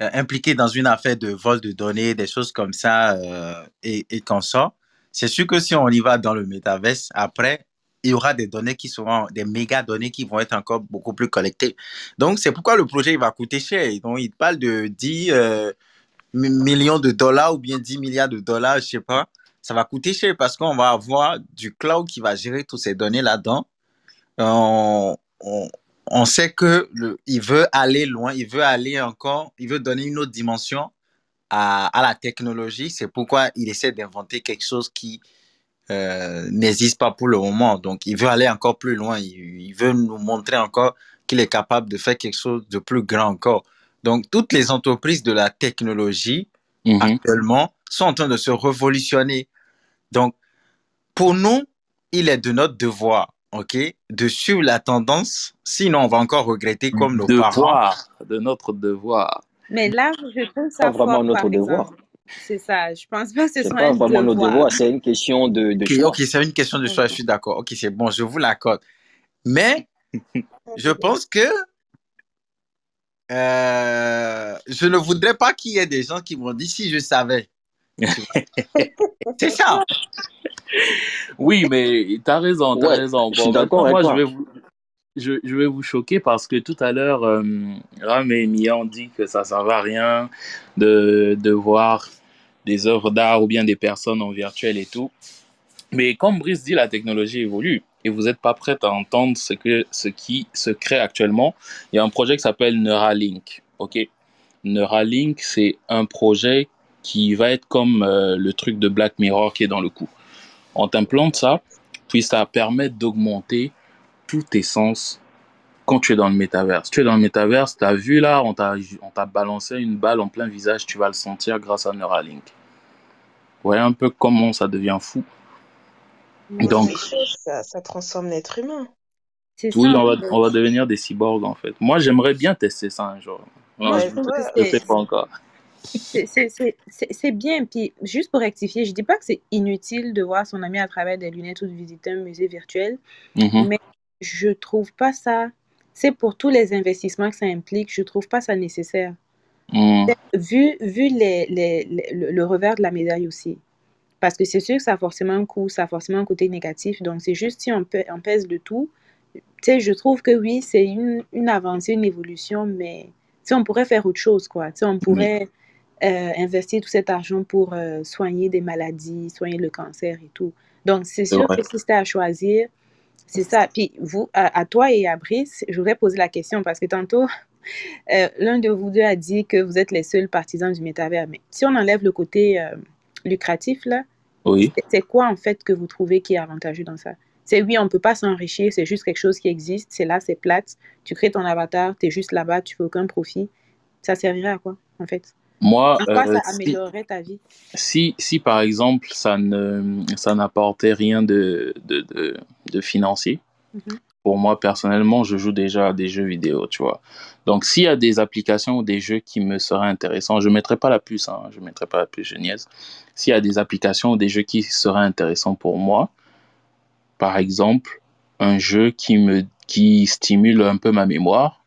impliqué dans une affaire de vol de données, des choses comme ça, euh, et, et qu'on sort. C'est sûr que si on y va dans le métaverse, après, il y aura des données qui seront, des méga données qui vont être encore beaucoup plus collectées. Donc, c'est pourquoi le projet, il va coûter cher. Donc, il parle de 10 euh, mi- millions de dollars ou bien 10 milliards de dollars, je sais pas. Ça va coûter cher parce qu'on va avoir du cloud qui va gérer toutes ces données là-dedans. On, on, on sait que le, il veut aller loin, il veut aller encore, il veut donner une autre dimension à, à la technologie. C'est pourquoi il essaie d'inventer quelque chose qui euh, n'existe pas pour le moment. Donc, il veut aller encore plus loin. Il, il veut nous montrer encore qu'il est capable de faire quelque chose de plus grand encore. Donc, toutes les entreprises de la technologie Mhm. actuellement sont en train de se révolutionner. Donc, pour nous, il est de notre devoir, OK, de suivre la tendance. Sinon, on va encore regretter comme nos parents. De notre devoir. Mais là, je trouve Pas ça vraiment notre devoir. exemple. C'est ça. Je pense pas que ce C'est soit pas un vraiment notre devoir. c'est une question de, de Ok, choix. ok, c'est une question de choix, je suis d'accord. Ok, c'est bon, je vous l'accorde. Mais je pense que euh, je ne voudrais pas qu'il y ait des gens qui m'ont dit si je savais. C'est ça. Oui, mais tu as raison, tu as Ouais, raison. je suis d'accord moi, je vais vous, je, je vais vous choquer parce que tout à l'heure, euh, Ram et Mia ont dit que ça ne servait à rien de, de voir des œuvres d'art ou bien des personnes en virtuel et tout. Mais comme Brice dit, la technologie évolue et vous n'êtes pas prête à entendre ce, que, ce qui se crée actuellement. Il y a un projet qui s'appelle Neuralink. ok? Neuralink, c'est un projet qui va être comme euh, le truc de Black Mirror qui est dans le coup. On t'implante ça, puis ça permet d'augmenter tous tes sens quand tu es dans le métaverse. Tu es dans le métaverse, tu as vu là, on t'a balancé une balle en plein visage, tu vas le sentir grâce à Neuralink. Vous voyez un peu comment ça devient fou. Mais Donc, ça, ça transforme l'être humain. Oui, ça, on va, fait. on va devenir des cyborgs en fait. Moi, j'aimerais bien tester ça un jour. Non, je ne fais pas encore. C'est bien. Puis, juste pour rectifier, je dis pas que c'est inutile de voir son ami à travers des lunettes ou de visiter un musée virtuel, Mhm. mais je trouve pas ça. C'est pour tous les investissements que ça implique, je trouve pas ça nécessaire. Mhm. Vu, vu les, les- les- le, revers de la médaille aussi. Parce que c'est sûr que ça a forcément un coût, ça a forcément un côté négatif. Donc, c'est juste si on, on pèse le tout. Tu sais, je trouve que oui, c'est une, une avancée, une évolution, mais tu sais, on pourrait faire autre chose, quoi. Tu sais, on Oui, pourrait euh, investir tout cet argent pour euh, soigner des maladies, soigner le cancer et tout. Donc, c'est sûr vrai. que si c'était à choisir, c'est ça. Puis, vous, à, à toi et à Brice, je voudrais poser la question parce que tantôt, euh, l'un de vous deux a dit que vous êtes les seuls partisans du métavers. Mais si on enlève le côté lucratif, là, Oui. c'est quoi en fait que vous trouvez qui est avantageux dans ça? C'est oui, on ne peut pas s'enrichir, c'est juste quelque chose qui existe, c'est là, c'est plate. Tu crées ton avatar, tu es juste là-bas, tu fais aucun profit. Ça servirait à quoi, en fait? Moi, En quoi euh, si, améliorerait ta vie? si, si par exemple ça ne ça n'apportait rien de, de, de, de financier, Mhm. pour moi personnellement, je joue déjà à des jeux vidéo, tu vois. Donc s'il y a des applications ou des jeux qui me seraient intéressants, je ne mettrai pas la puce, hein, je ne mettrai pas la puce, je niaise. S'il y a des applications ou des jeux qui seraient intéressants pour moi, par exemple, un jeu qui me qui stimule un peu ma mémoire,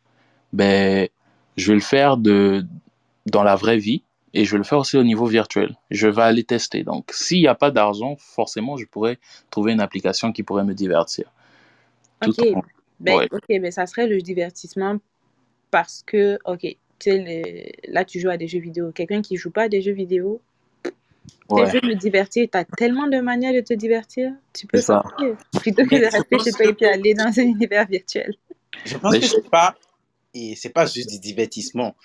ben je vais le faire de dans la vraie vie et je vais le faire aussi au niveau virtuel. Je vais aller tester. Donc, s'il n'y a pas d'argent, forcément, je pourrais trouver une application qui pourrait me divertir. Ok, en... Ben, Ouais, ok, ben ça serait le divertissement parce que, ok, tu sais, le- là tu joues à des jeux vidéo. Quelqu'un qui joue pas à des jeux vidéo, tes Ouais, jeux de divertir, tu as tellement de manières de te divertir, tu peux c'est ça. sortir plutôt que de rester chez toi que, et puis aller dans un univers virtuel. je pense mais que je- c'est pas, et c'est pas juste du divertissement.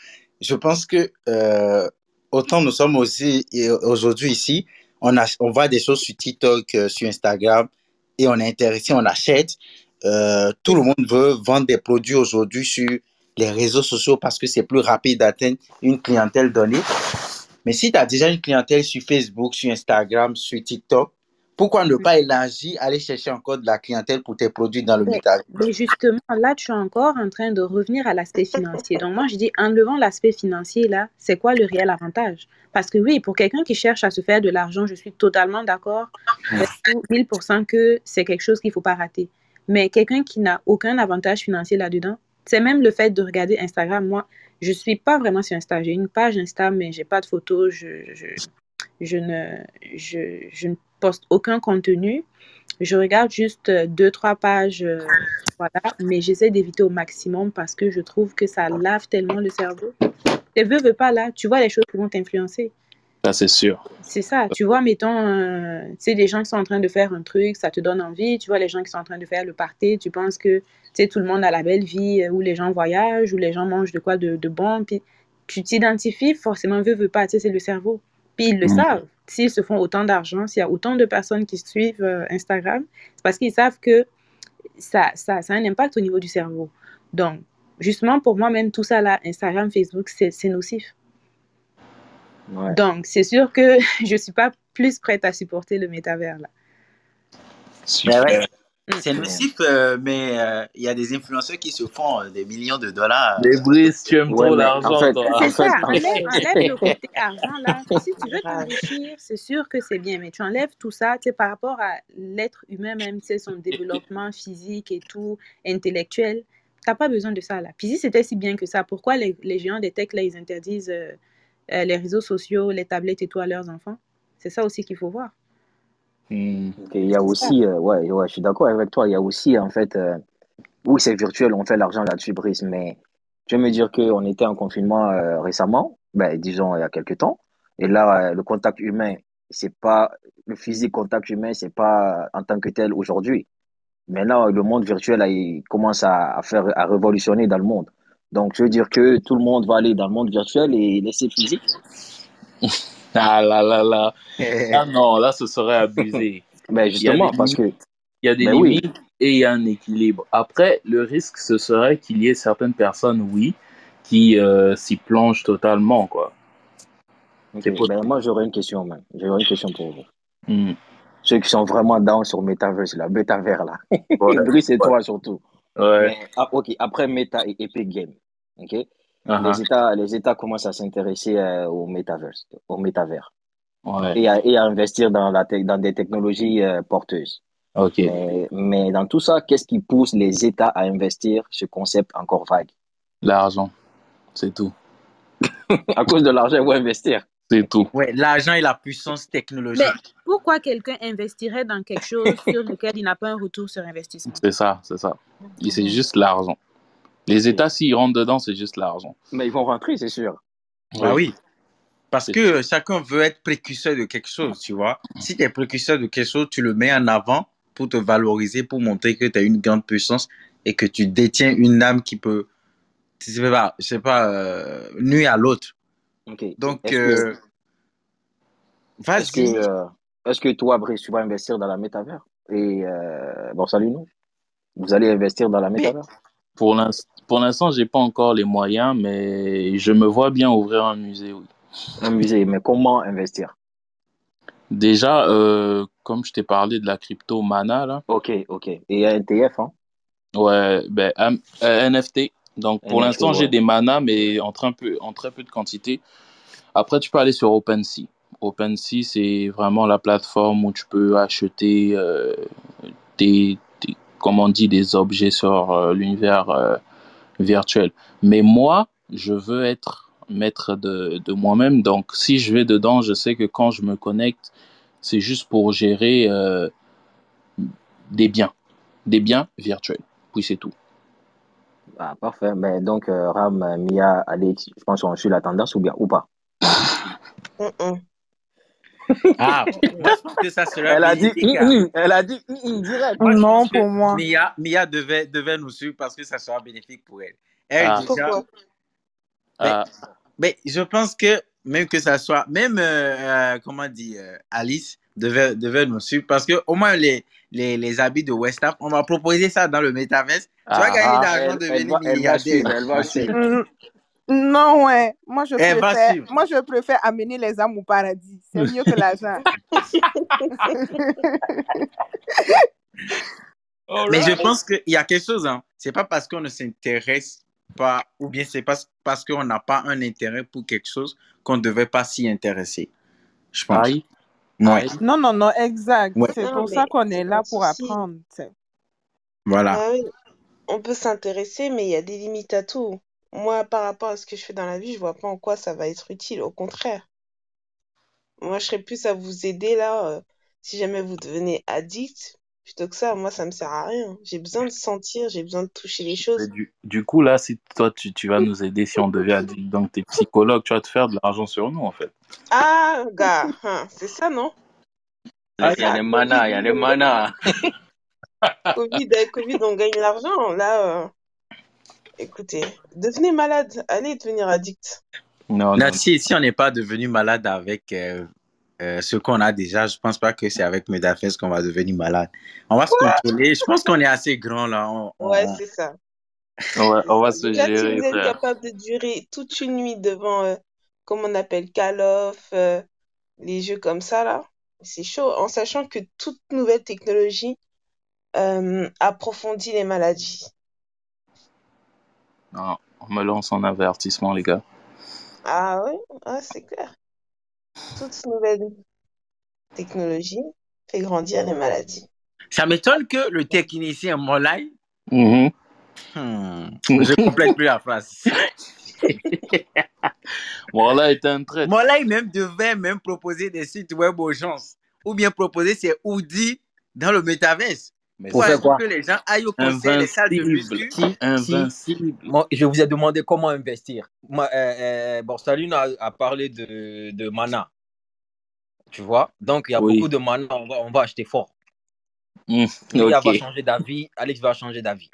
Je pense que, euh, autant nous sommes aussi, aujourd'hui ici, on a, on voit des choses sur TikTok, euh, sur Instagram, et on est intéressé, on achète. Euh, tout le monde veut vendre des produits aujourd'hui sur les réseaux sociaux parce que c'est plus rapide d'atteindre une clientèle donnée. Mais si tu as déjà une clientèle sur Facebook, sur Instagram, sur TikTok, pourquoi ne pas élargir, aller chercher encore de la clientèle pour tes produits dans le Mais, métal? mais justement, là, tu es encore en train de revenir à l'aspect financier. Donc, moi, je dis, enlevant l'aspect financier, là, c'est quoi le réel avantage? Parce que oui, pour quelqu'un qui cherche à se faire de l'argent, je suis totalement d'accord avec vous, 1000% que c'est quelque chose qu'il ne faut pas rater. Mais quelqu'un qui n'a aucun avantage financier là-dedans, c'est même le fait de regarder Instagram. Moi, je ne suis pas vraiment sur Insta. J'ai une page Insta, mais je n'ai pas de photos. Je, je, je ne, je, je ne poste aucun contenu. Je regarde juste euh, deux, trois pages, euh, voilà, mais j'essaie d'éviter au maximum parce que je trouve que ça lave tellement le cerveau. Tu veux, veux pas là, tu vois les choses qui vont t'influencer. ça c'est sûr. C'est ça, tu vois, mettons, euh, tu sais, des gens qui sont en train de faire un truc, ça te donne envie. Tu vois, les gens qui sont en train de faire le party, tu penses que, tu sais, tout le monde a la belle vie, euh, où les gens voyagent, où les gens mangent de quoi de, de bon, puis tu t'identifies forcément, veux, veux pas, tu sais, c'est le cerveau. Puis ils le Mm. savent. S'ils se font autant d'argent, s'il y a autant de personnes qui suivent euh, Instagram, c'est parce qu'ils savent que ça, ça, ça a un impact au niveau du cerveau. Donc, justement, pour moi, même tout ça là, Instagram, Facebook, c'est nocif. Ouais. Donc, c'est sûr que je suis pas plus prête à supporter le métavers là. Ben Super. Mm. c'est nocif, euh, mais euh, il y a des influenceurs qui se font euh, des millions de dollars. Les Brice, tu aimes Ouais, trop en l'argent, fait, c'est ça, en enlève, fait, enlève le côté argent là. Si tu veux t'enrichir, c'est sûr que c'est bien, mais tu enlèves tout ça, tu sais, par rapport à l'être humain même, tu sais, son développement physique et tout, intellectuel, t'as pas besoin de ça là. Puis si c'était si bien que ça, pourquoi les, les géants des tech là, ils interdisent euh, euh, les réseaux sociaux, les tablettes et tout à leurs enfants? C'est ça aussi qu'il faut voir. Ok, il y a aussi, euh, ouais, ouais, je suis d'accord avec toi. Il y a aussi, en fait, euh, oui, c'est virtuel, on fait l'argent là-dessus, Brice, mais tu veux me dire qu'on était en confinement euh, récemment, ben, disons il y a quelques temps, et là, euh, le contact humain, c'est pas, le physique contact humain, c'est pas en tant que tel aujourd'hui. Maintenant, le monde virtuel, là, il commence à, à faire, à révolutionner dans le monde. Donc, je veux dire que tout le monde va aller dans le monde virtuel et laisser le physique. Ah là là là. Ah non, là, ce serait abusé. Ben, justement, parce que, il y a des ben oui, limites et il y a un équilibre. Après, le risque, ce serait qu'il y ait certaines personnes, oui, qui euh, s'y plongent totalement, quoi. Ben, moi, j'aurais une question. J'aurais une question pour vous. Hmm. Ceux qui sont vraiment down sur Metaverse, là, Metaverse, là. Ouais, Brice et ouais, toi, surtout. ouais. Mais, ah, ok, après Meta et Epic Games, ok, Ah les États, les États commencent à s'intéresser euh, au Metaverse, au. Ouais. et à, et à investir dans la tech- dans des technologies euh, porteuses. Ok. Mais, mais dans tout ça, qu'est-ce qui pousse les États à investir ce concept encore vague? L'argent, c'est tout. À cause de l'argent, ils vont investir. C'est tout. Ouais, l'argent et la puissance Mais technologique. pourquoi quelqu'un investirait dans quelque chose sur lequel il n'a pas un retour sur investissement? C'est ça, c'est ça. C'est Mhm. juste l'argent. Les. États, s'ils rentrent dedans, c'est juste l'argent. Mais ils vont rentrer, c'est sûr. Bah Oui. oui, parce que chacun veut être précurseur de quelque chose, tu vois. Si tu es précurseur de quelque chose, tu le mets en avant pour te valoriser, pour montrer que tu as une grande puissance et que tu détiens une âme qui peut, je sais pas, je sais pas euh, nuire à l'autre. Ok. Donc, Est-ce que, euh, est-ce que, vas-y. euh, est-ce que toi, Brice, tu vas investir dans la métavers? Et euh, bon, salut nous. Vous allez investir dans la Mais métavers? Pour l'inst- pour l'instant, j'ai pas encore les moyens, mais je me vois bien ouvrir un musée, oui. Un musée, mais comment investir? Déjà, euh, comme je t'ai parlé de la crypto Mana, là, Ok, ok. Et un TF, hein? ouais, ben, am- euh, NFT. Donc, pour l'instant, j'ai des Mana, mais en très peu, en très peu de quantité. Après, tu peux aller sur OpenSea. OpenSea, c'est vraiment la plateforme où tu peux acheter euh, des- comme on dit, des objets sur euh, l'univers euh, virtuel. Mais moi, je veux être maître de, de moi-même. Donc, si je vais dedans, je sais que quand je me connecte, c'est juste pour gérer euh, des biens, des biens virtuels. Puis c'est tout. Ah, parfait. Mais donc, euh, Ram, Mia, Alex, je pense qu'on suit la tendance ou bien ou pas? Ah, moi, je pense que ça serait Elle a dit, hum. elle a dit, hum, direct. Moi, Non, pour moi. Mia, Mia devait, devait nous suivre parce que ça sera bénéfique pour elle. Elle, Ah. déjà, Pourquoi? Ah, mais je pense que même que ça soit, même, euh, euh, comment dire, euh, Alice devait, devait nous suivre parce que au moins les, les, les habits de West Ham, on va proposer ça dans le métaverse. Tu vas Ah. gagner Ah, d'argent, elle devenir milliardaire. elle va suivre. Non, ouais. Moi, je préfère, moi, je préfère amener les âmes au paradis. C'est mieux que l'argent. Mais je pense qu'il y a quelque chose, hein. C'est pas parce qu'on ne s'intéresse pas, ou bien c'est pas parce qu'on n'a pas un intérêt pour quelque chose qu'on ne devait pas s'y intéresser. Je pense. aïe, Ouais, aïe. Non, non, non, exact. Ouais. C'est pour ça qu'on est là pour apprendre. voilà. Ah oui, on peut s'intéresser, mais il y a des limites à tout. Moi, par rapport à ce que je fais dans la vie, je vois pas en quoi ça va être utile. Au contraire. Moi, je serais plus à vous aider là, euh, si jamais vous devenez addict. Plutôt que ça, moi, ça me sert à rien. J'ai besoin de sentir, j'ai besoin de toucher les choses. Du, du coup, là, si toi, tu, tu vas nous aider si on devait addict, donc t'es psychologue, tu vas te faire de l'argent sur nous, en fait. Ah, gars, hein, c'est ça, non? Il y a les manas, il y a les manas. Covid, avec Covid, on gagne l'argent. Là, euh, écoutez, devenez malade, allez devenir addict. Non, non. si, si on n'est pas devenu malade avec euh, euh, ce qu'on a déjà, je pense pas que c'est avec Medafes qu'on va devenir malade. On va se contrôler. Je pense qu'on est assez grand là. On- on- Ouais, on- c'est ça. Ouais, on va se si gérer, vous êtes capable de durer toute une nuit devant, euh, comment on appelle, Call of, euh, les jeux comme ça, là, c'est chaud. En sachant que toute nouvelle technologie euh, approfondit les maladies. Non, on me lance en avertissement, les gars. Ah oui, ah, c'est clair. Toute nouvelle technologie fait grandir les maladies. Ça m'étonne que le technicien Molay, Mhm. hmm, je complète plus la phrase. Voilà, est un trait. Molay même devait même proposer des sites web aux gens. Ou bien proposer ses hoodies dans le métaverse. Mais Pour faire quoi? que les gens aillent au concert, les salles de muscu. Si, si, Invincible? moi, je vous ai demandé comment investir. Moi, euh, euh, Borsalino a, a parlé de, de mana. Tu vois? Donc, il y a Oui. beaucoup de mana, on va, on va acheter fort. Mia va changer d'avis, Alex va changer d'avis.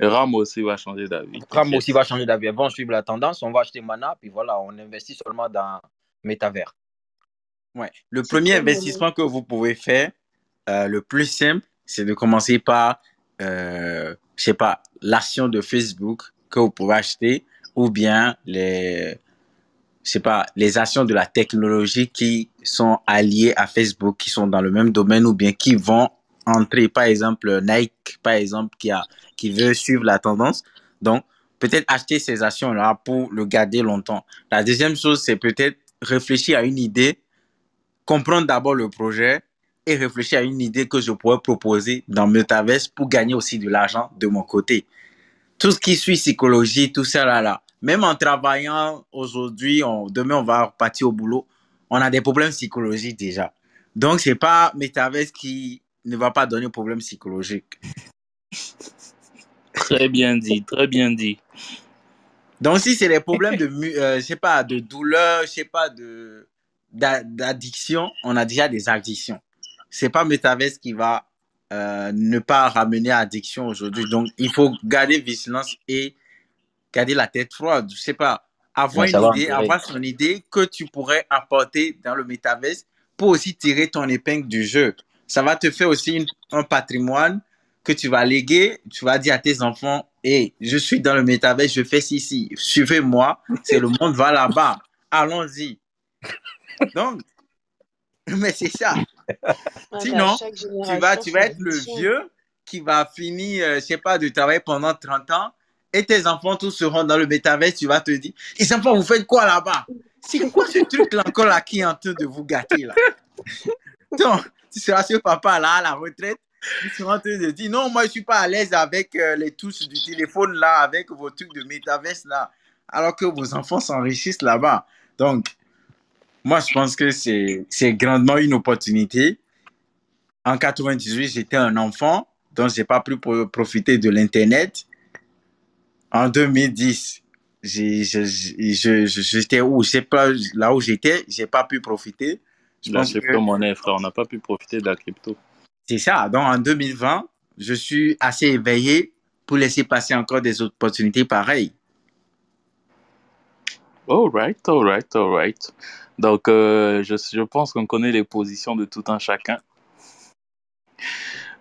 Ram aussi va changer d'avis. Ram aussi va changer d'avis. Elles vont suivre la tendance, on va acheter mana, puis voilà, on investit seulement dans Métavers. Ouais. Le premier investissement que vous pouvez faire, euh, le plus simple, c'est de commencer par, euh, je sais pas, l'action de Facebook que vous pouvez acheter ou bien les, je sais pas, les actions de la technologie qui sont alliées à Facebook, qui sont dans le même domaine ou bien qui vont entrer, par exemple, Nike, par exemple, qui a, qui veut suivre la tendance. Donc, peut-être acheter ces actions-là pour le garder longtemps. La deuxième chose, c'est peut-être réfléchir à une idée comprendre d'abord le projet et réfléchir à une idée que je pourrais proposer dans Metaverse pour gagner aussi de l'argent de mon côté. Tout ce qui suit psychologie, tout ça là, là. Même en travaillant aujourd'hui, demain on va repartir au boulot, on a des problèmes psychologiques déjà. Donc c'est pas Metaverse qui ne va pas donner problème psychologique. Très bien dit, très bien dit. Donc si c'est des problèmes de, euh, je sais pas, de douleur, je sais pas, de d'a- d'addiction, on a déjà des addictions. C'est pas Metaverse qui va euh, ne pas ramener à addiction aujourd'hui. Donc il faut garder vigilance et garder la tête froide. Je sais pas, avoir Ouais, une va idée, avoir son idée que tu pourrais apporter dans le Metaverse pour aussi tirer ton épingle du jeu. Ça va te faire aussi une- un patrimoine que tu vas léguer, tu vas dire à tes enfants, hey, je suis dans le métavers, je fais ceci, suivez-moi, c'est le monde va là-bas, allons-y. Donc, mais c'est ça. Ouais, Sinon, chaque tu vas, tu vas être le vieux qui va finir, euh, je sais pas, de travailler pendant 30 ans et tes enfants tous seront dans le métavers, tu vas te dire, les enfants, vous faites quoi là-bas? C'est quoi ce truc-là encore là qui est en train de vous gâter là? Donc, tu seras ce papa là à la retraite, il sera en train de dire, non, moi je suis pas à l'aise avec euh, les touches du téléphone là, avec vos trucs de métavers là, alors que vos enfants s'enrichissent là-bas. Donc, moi je pense que c'est grandement une opportunité. En 98, j'étais un enfant, donc j'ai pas pu pro- profiter de l'internet. En 2010, j'ai- je- je- je- je- j'étais où? Je pas, là où j'étais, j'ai pas pu profiter. Je La crypto-monnaie, frère, on n'a pas pu profiter de la crypto. c'est ça. Donc, en 2020, je suis assez éveillé pour laisser passer encore des opportunités pareilles. All right, all right, all right. Donc, euh, je, je pense qu'on connaît les positions de tout un chacun.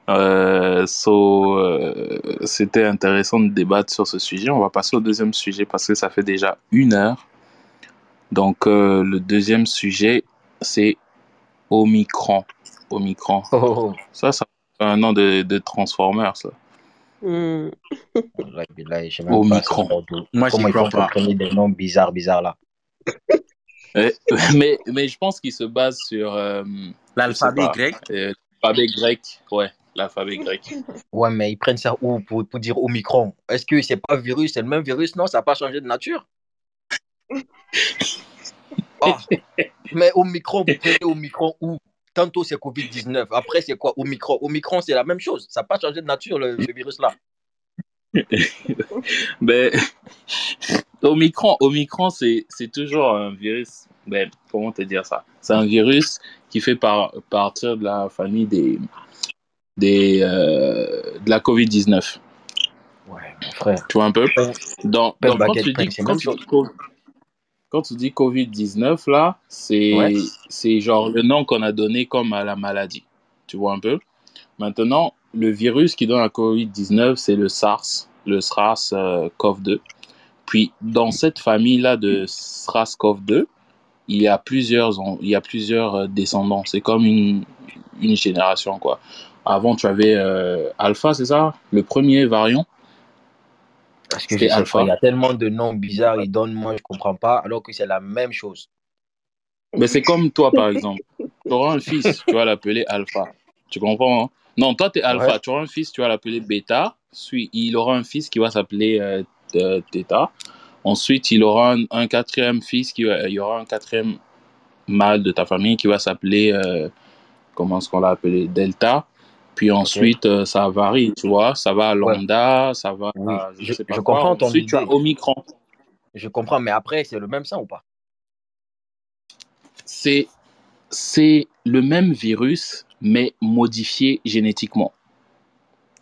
Euh, so, euh, c'était intéressant de débattre sur ce sujet. On va passer au deuxième sujet parce que ça fait déjà une heure. Donc, euh, le deuxième sujet, c'est Omicron. Omicron. Oh, Ça, ça un nom de, de Transformers, ça. Je ça Omicron. Moi, font pour pas. des noms bizarres, bizarres là? Eh, mais, mais je pense qu'il se base sur, euh, L'alphabet grec, euh, l'alphabet grec. Ouais, l'alphabet grec. Ouais, mais ils prennent ça où pour, pour dire Omicron? Est-ce que c'est pas virus, c'est le même virus? Non, ça n'a pas changé de nature? Ah, mais Omicron, vous prenez Omicron où? Tantôt c'est Covid-19, après c'est quoi? Omicron. Omicron, c'est la même chose. Ça n'a pas changé de nature, le, virus-là. Ben, Omicron, Omicron c'est c'est toujours un virus. Ben, comment te dire ça? C'est un virus qui fait par, partir de la famille des, des, euh, de la COVID-19. Ouais, mon frère. Tu vois un peu? Donc, donc quand, tu dis, quand, tu dis, co- quand tu dis COVID-19, là, c'est Ouais. c'est genre le nom qu'on a donné comme à la maladie. Tu vois un peu? Maintenant, le virus qui donne la COVID-19, c'est le SARS, le SARS-CoV-2. Puis, dans cette famille-là de SARS-CoV-2, il y a plusieurs, il y a plusieurs euh, descendants. C'est comme une, une génération, quoi. Avant, tu avais euh, Alpha, c'est ça? Le premier variant, Parce que pas, il y a tellement de noms bizarres, ils donnent, moi je comprends pas, alors que c'est la même chose. Mais c'est comme toi, par exemple. Tu auras un fils, tu vas l'appeler Alpha. Tu comprends, hein? Non, toi, tu es Alpha. Ouais. Tu auras un fils, tu vas l'appeler Beta. Puis, il aura un fils qui va s'appeler euh, euh, Theta. Ensuite, il aura un, un quatrième fils, qui va, il y aura un quatrième mâle de ta famille qui va s'appeler, euh, comment est-ce qu'on l'a appelé? Delta. Puis ensuite, euh, ça varie, tu vois. Ça va à Ouais. lambda, ça va Oui, à je je, sais pas je quoi. comprends ton Ensuite, tu as. Omicron. Je comprends, mais après, c'est le même sang ou pas? C'est le même virus, mais modifié génétiquement.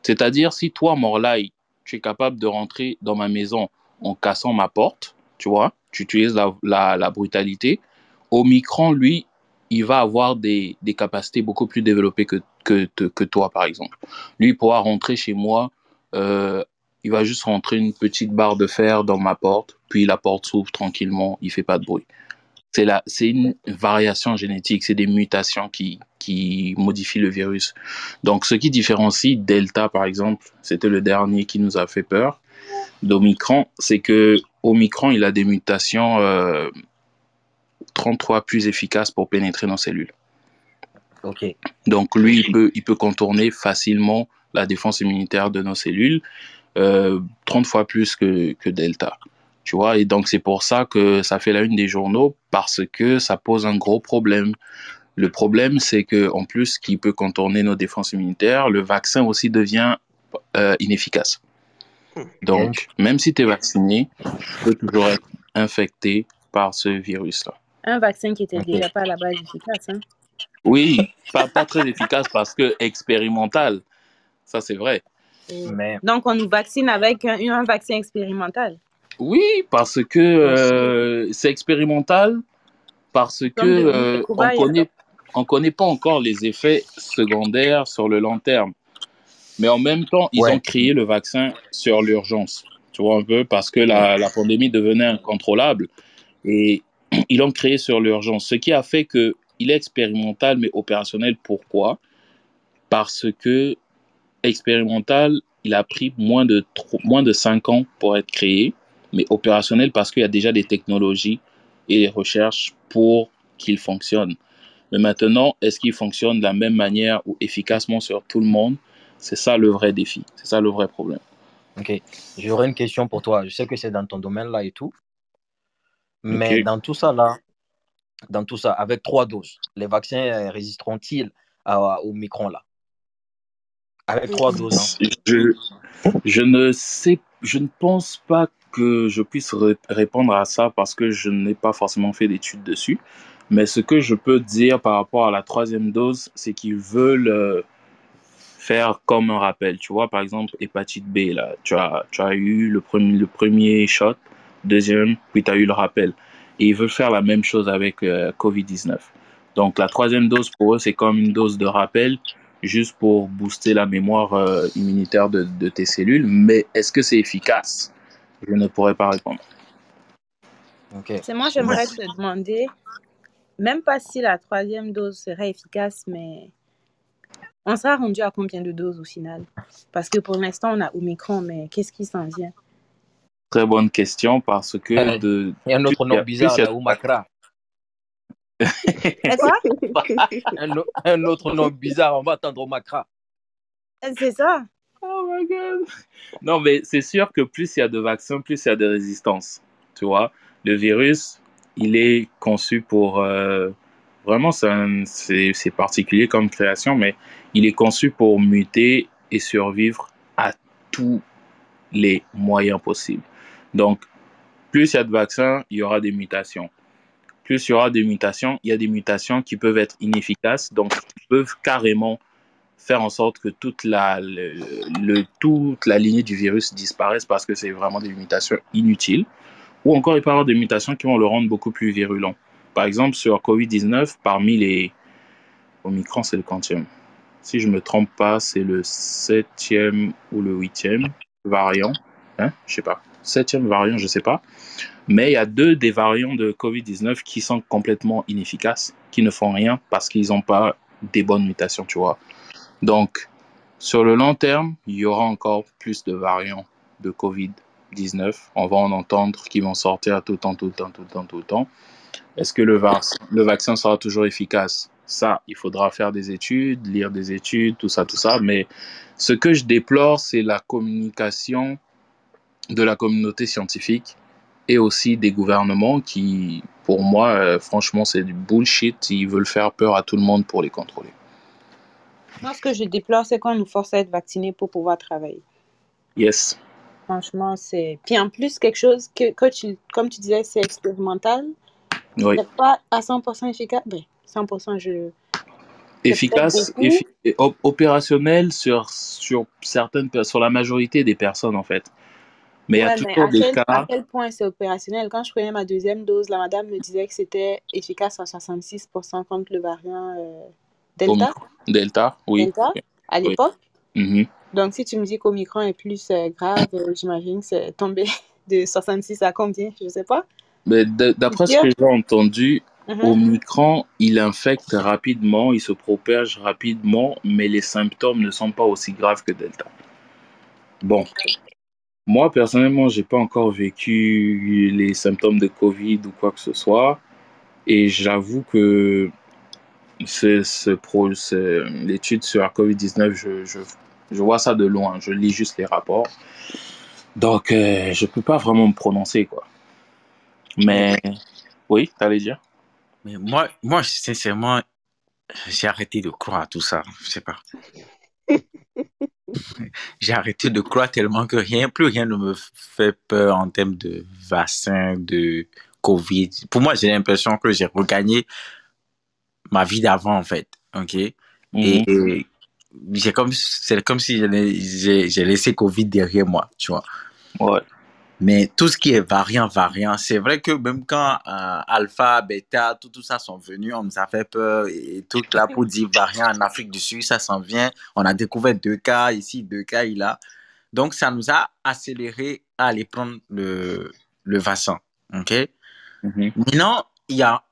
C'est-à-dire, si toi, Morlaï, tu es capable de rentrer dans ma maison en cassant ma porte, tu vois, tu utilises la, la, brutalité, Omicron, lui, il va avoir des, capacités beaucoup plus développées que, que toi, par exemple. Lui, il pourra rentrer chez moi, euh, il va juste rentrer une petite barre de fer dans ma porte, puis la porte s'ouvre tranquillement, il fait pas de bruit. C'est la, c'est une variation génétique, c'est des mutations qui, qui modifient le virus. Donc, ce qui différencie Delta, par exemple, c'était le dernier qui nous a fait peur, d'Omicron, c'est que Omicron, il a des mutations euh, 33 plus efficaces pour pénétrer nos cellules. Ok. Donc, lui, il peut, il peut contourner facilement la défense immunitaire de nos cellules, euh, 30 fois plus que, que Delta. Tu vois, et donc c'est pour ça que ça fait la une des journaux, parce que ça pose un gros problème. Le problème, c'est que en plus qu'il peut contourner nos défenses immunitaires, le vaccin aussi devient euh, inefficace. Donc, même si tu es vacciné, tu peux toujours être infecté par ce virus-là. Un vaccin qui était déjà pas à la base efficace. Hein? Oui, pas, pas très efficace parce que expérimental, ça c'est vrai. Mais Donc, on nous vaccine avec un, un vaccin expérimental. Oui, parce que euh, c'est expérimental, parce que euh, on connaît, on connaît pas encore les effets secondaires sur le long terme. Mais en même temps, ils ouais, ont créé le vaccin sur l'urgence. Tu vois un peu, parce que la, la pandémie devenait incontrôlable. Et ils l'ont créé sur l'urgence. Ce qui a fait que il est expérimental, mais opérationnel. Pourquoi? Parce que expérimental, il a pris moins de, moins de 5 ans pour être créé, mais opérationnel parce qu'il y a déjà des technologies et des recherches pour qu'il fonctionne. Mais maintenant, est-ce qu'il fonctionne de la même manière ou efficacement sur tout le monde? C'est ça le vrai défi, c'est ça le vrai problème. ok. J'aurais une question pour toi. Je sais que c'est dans ton domaine là et tout, mais dans tout ça là, dans tout ça, avec trois doses, les vaccins euh, résisteront-ils au micron là? Avec trois doses. Hein. Je, je ne sais, je ne pense pas que je puisse ré- répondre à ça parce que je n'ai pas forcément fait d'études dessus. Mais ce que je peux dire par rapport à la troisième dose, c'est qu'ils veulent euh, faire comme un rappel. Tu vois, par exemple, hépatite B, là, tu as, tu as eu le premier, le premier shot, deuxième, puis tu as eu le rappel. Et ils veulent faire la même chose avec euh, COVID-19. Donc, la troisième dose, pour eux, c'est comme une dose de rappel, juste pour booster la mémoire euh, immunitaire de, de tes cellules. Mais est-ce que c'est efficace? Je ne pourrais pas répondre. C'est moi, j'aimerais te demander, même pas si la troisième dose serait efficace, mais on sera rendu à combien de doses au final? Parce que pour l'instant, on a Omicron, mais qu'est-ce qui s'en vient? Très bonne question parce que Euh, de, Il y a un autre nom bizarre, là, Oumakra. Un, un autre nom bizarre, on va attendre Oumakra. C'est ça. Non, mais c'est sûr que plus il y a de vaccins, plus il y a de résistance. Tu vois, le virus, il est conçu pour. euh, vraiment, c'est particulier comme création, mais il est conçu pour muter et survivre à tous les moyens possibles. Donc, plus il y a de vaccins, il y aura des mutations. Plus il y aura des mutations, il y a des mutations qui peuvent être inefficaces, donc qui peuvent carrément faire en sorte que toute la, toute la lignée du virus disparaisse parce que c'est vraiment des mutations inutiles. Ou encore, il peut y avoir des mutations qui vont le rendre beaucoup plus virulent. Par exemple, sur COVID-19, parmi les Omicron, c'est le quantième. Si je me trompe pas, c'est le septième ou le huitième variant. Hein? Je sais pas. Septième variant, je sais pas. Mais il y a deux des variants de COVID-19 qui sont complètement inefficaces, qui ne font rien parce qu'ils n'ont pas des bonnes mutations, tu vois. Donc, sur le long terme, il y aura encore plus de variants de COVID-19. On va en entendre qui vont sortir tout le temps, tout le temps, tout le temps, tout le temps. Est-ce que le, vac- le vaccin sera toujours efficace? Ça, il faudra faire des études, lire des études, tout ça, tout ça. Mais ce que je déplore, c'est la communication de la communauté scientifique et aussi des gouvernements qui, pour moi, euh, franchement, c'est du bullshit. Ils veulent faire peur à tout le monde pour les contrôler. Moi, ce que je déplore, c'est qu'on nous force à être vaccinés pour pouvoir travailler. Yes. Franchement, c'est. Puis en plus, quelque chose que, que tu, comme tu disais, c'est expérimental. Oui. C'est pas à 100% efficace. Ben, 100%, je. Efficace, effi- opérationnel sur, sur certaines, sur la majorité des personnes en fait. Mais il y a toujours des quel, à cas, quel point c'est opérationnel? Quand je prenais ma deuxième dose, la madame me disait que c'était efficace à 66% contre le variant euh, Delta. Delta, oui, Delta, à oui. l'époque. Mhm. Donc, si tu me dis qu'Omicron est plus euh, grave, euh, j'imagine que c'est tombé de 66 à combien? Je sais pas. Mais d'après ce que j'ai entendu, Mhm. Omicron, il infecte rapidement, il se propage rapidement, mais les symptômes ne sont pas aussi graves que Delta. Bon, moi personnellement, j'ai pas encore vécu les symptômes de Covid ou quoi que ce soit, et j'avoue que ce, ce pro, ce- l'étude sur la COVID-19, je, je, je vois ça de loin, je lis juste les rapports, donc euh, je peux pas vraiment me prononcer quoi. Mais oui, t'allais dire? Mais moi, moi, sincèrement, j'ai arrêté de croire à tout ça. Je sais pas. J'ai arrêté de croire tellement que rien, plus rien ne me fait peur en termes de vaccin, de Covid. Pour moi, j'ai l'impression que j'ai regagné ma vie d'avant, en fait. OK? Mhm. Et j'ai comme, c'est comme si j'ai laissé Covid derrière moi, tu vois? Ouais. Mais tout ce qui est variant, variant, c'est vrai que même quand euh, alpha, bêta, tout, tout ça sont venus, on nous a fait peur et tout là pour dire variant en Afrique du Sud, ça s'en vient. On a découvert deux cas ici, deux cas là. Donc ça nous a accéléré à aller prendre le, le vaccin. OK? Mhm. Maintenant, il y a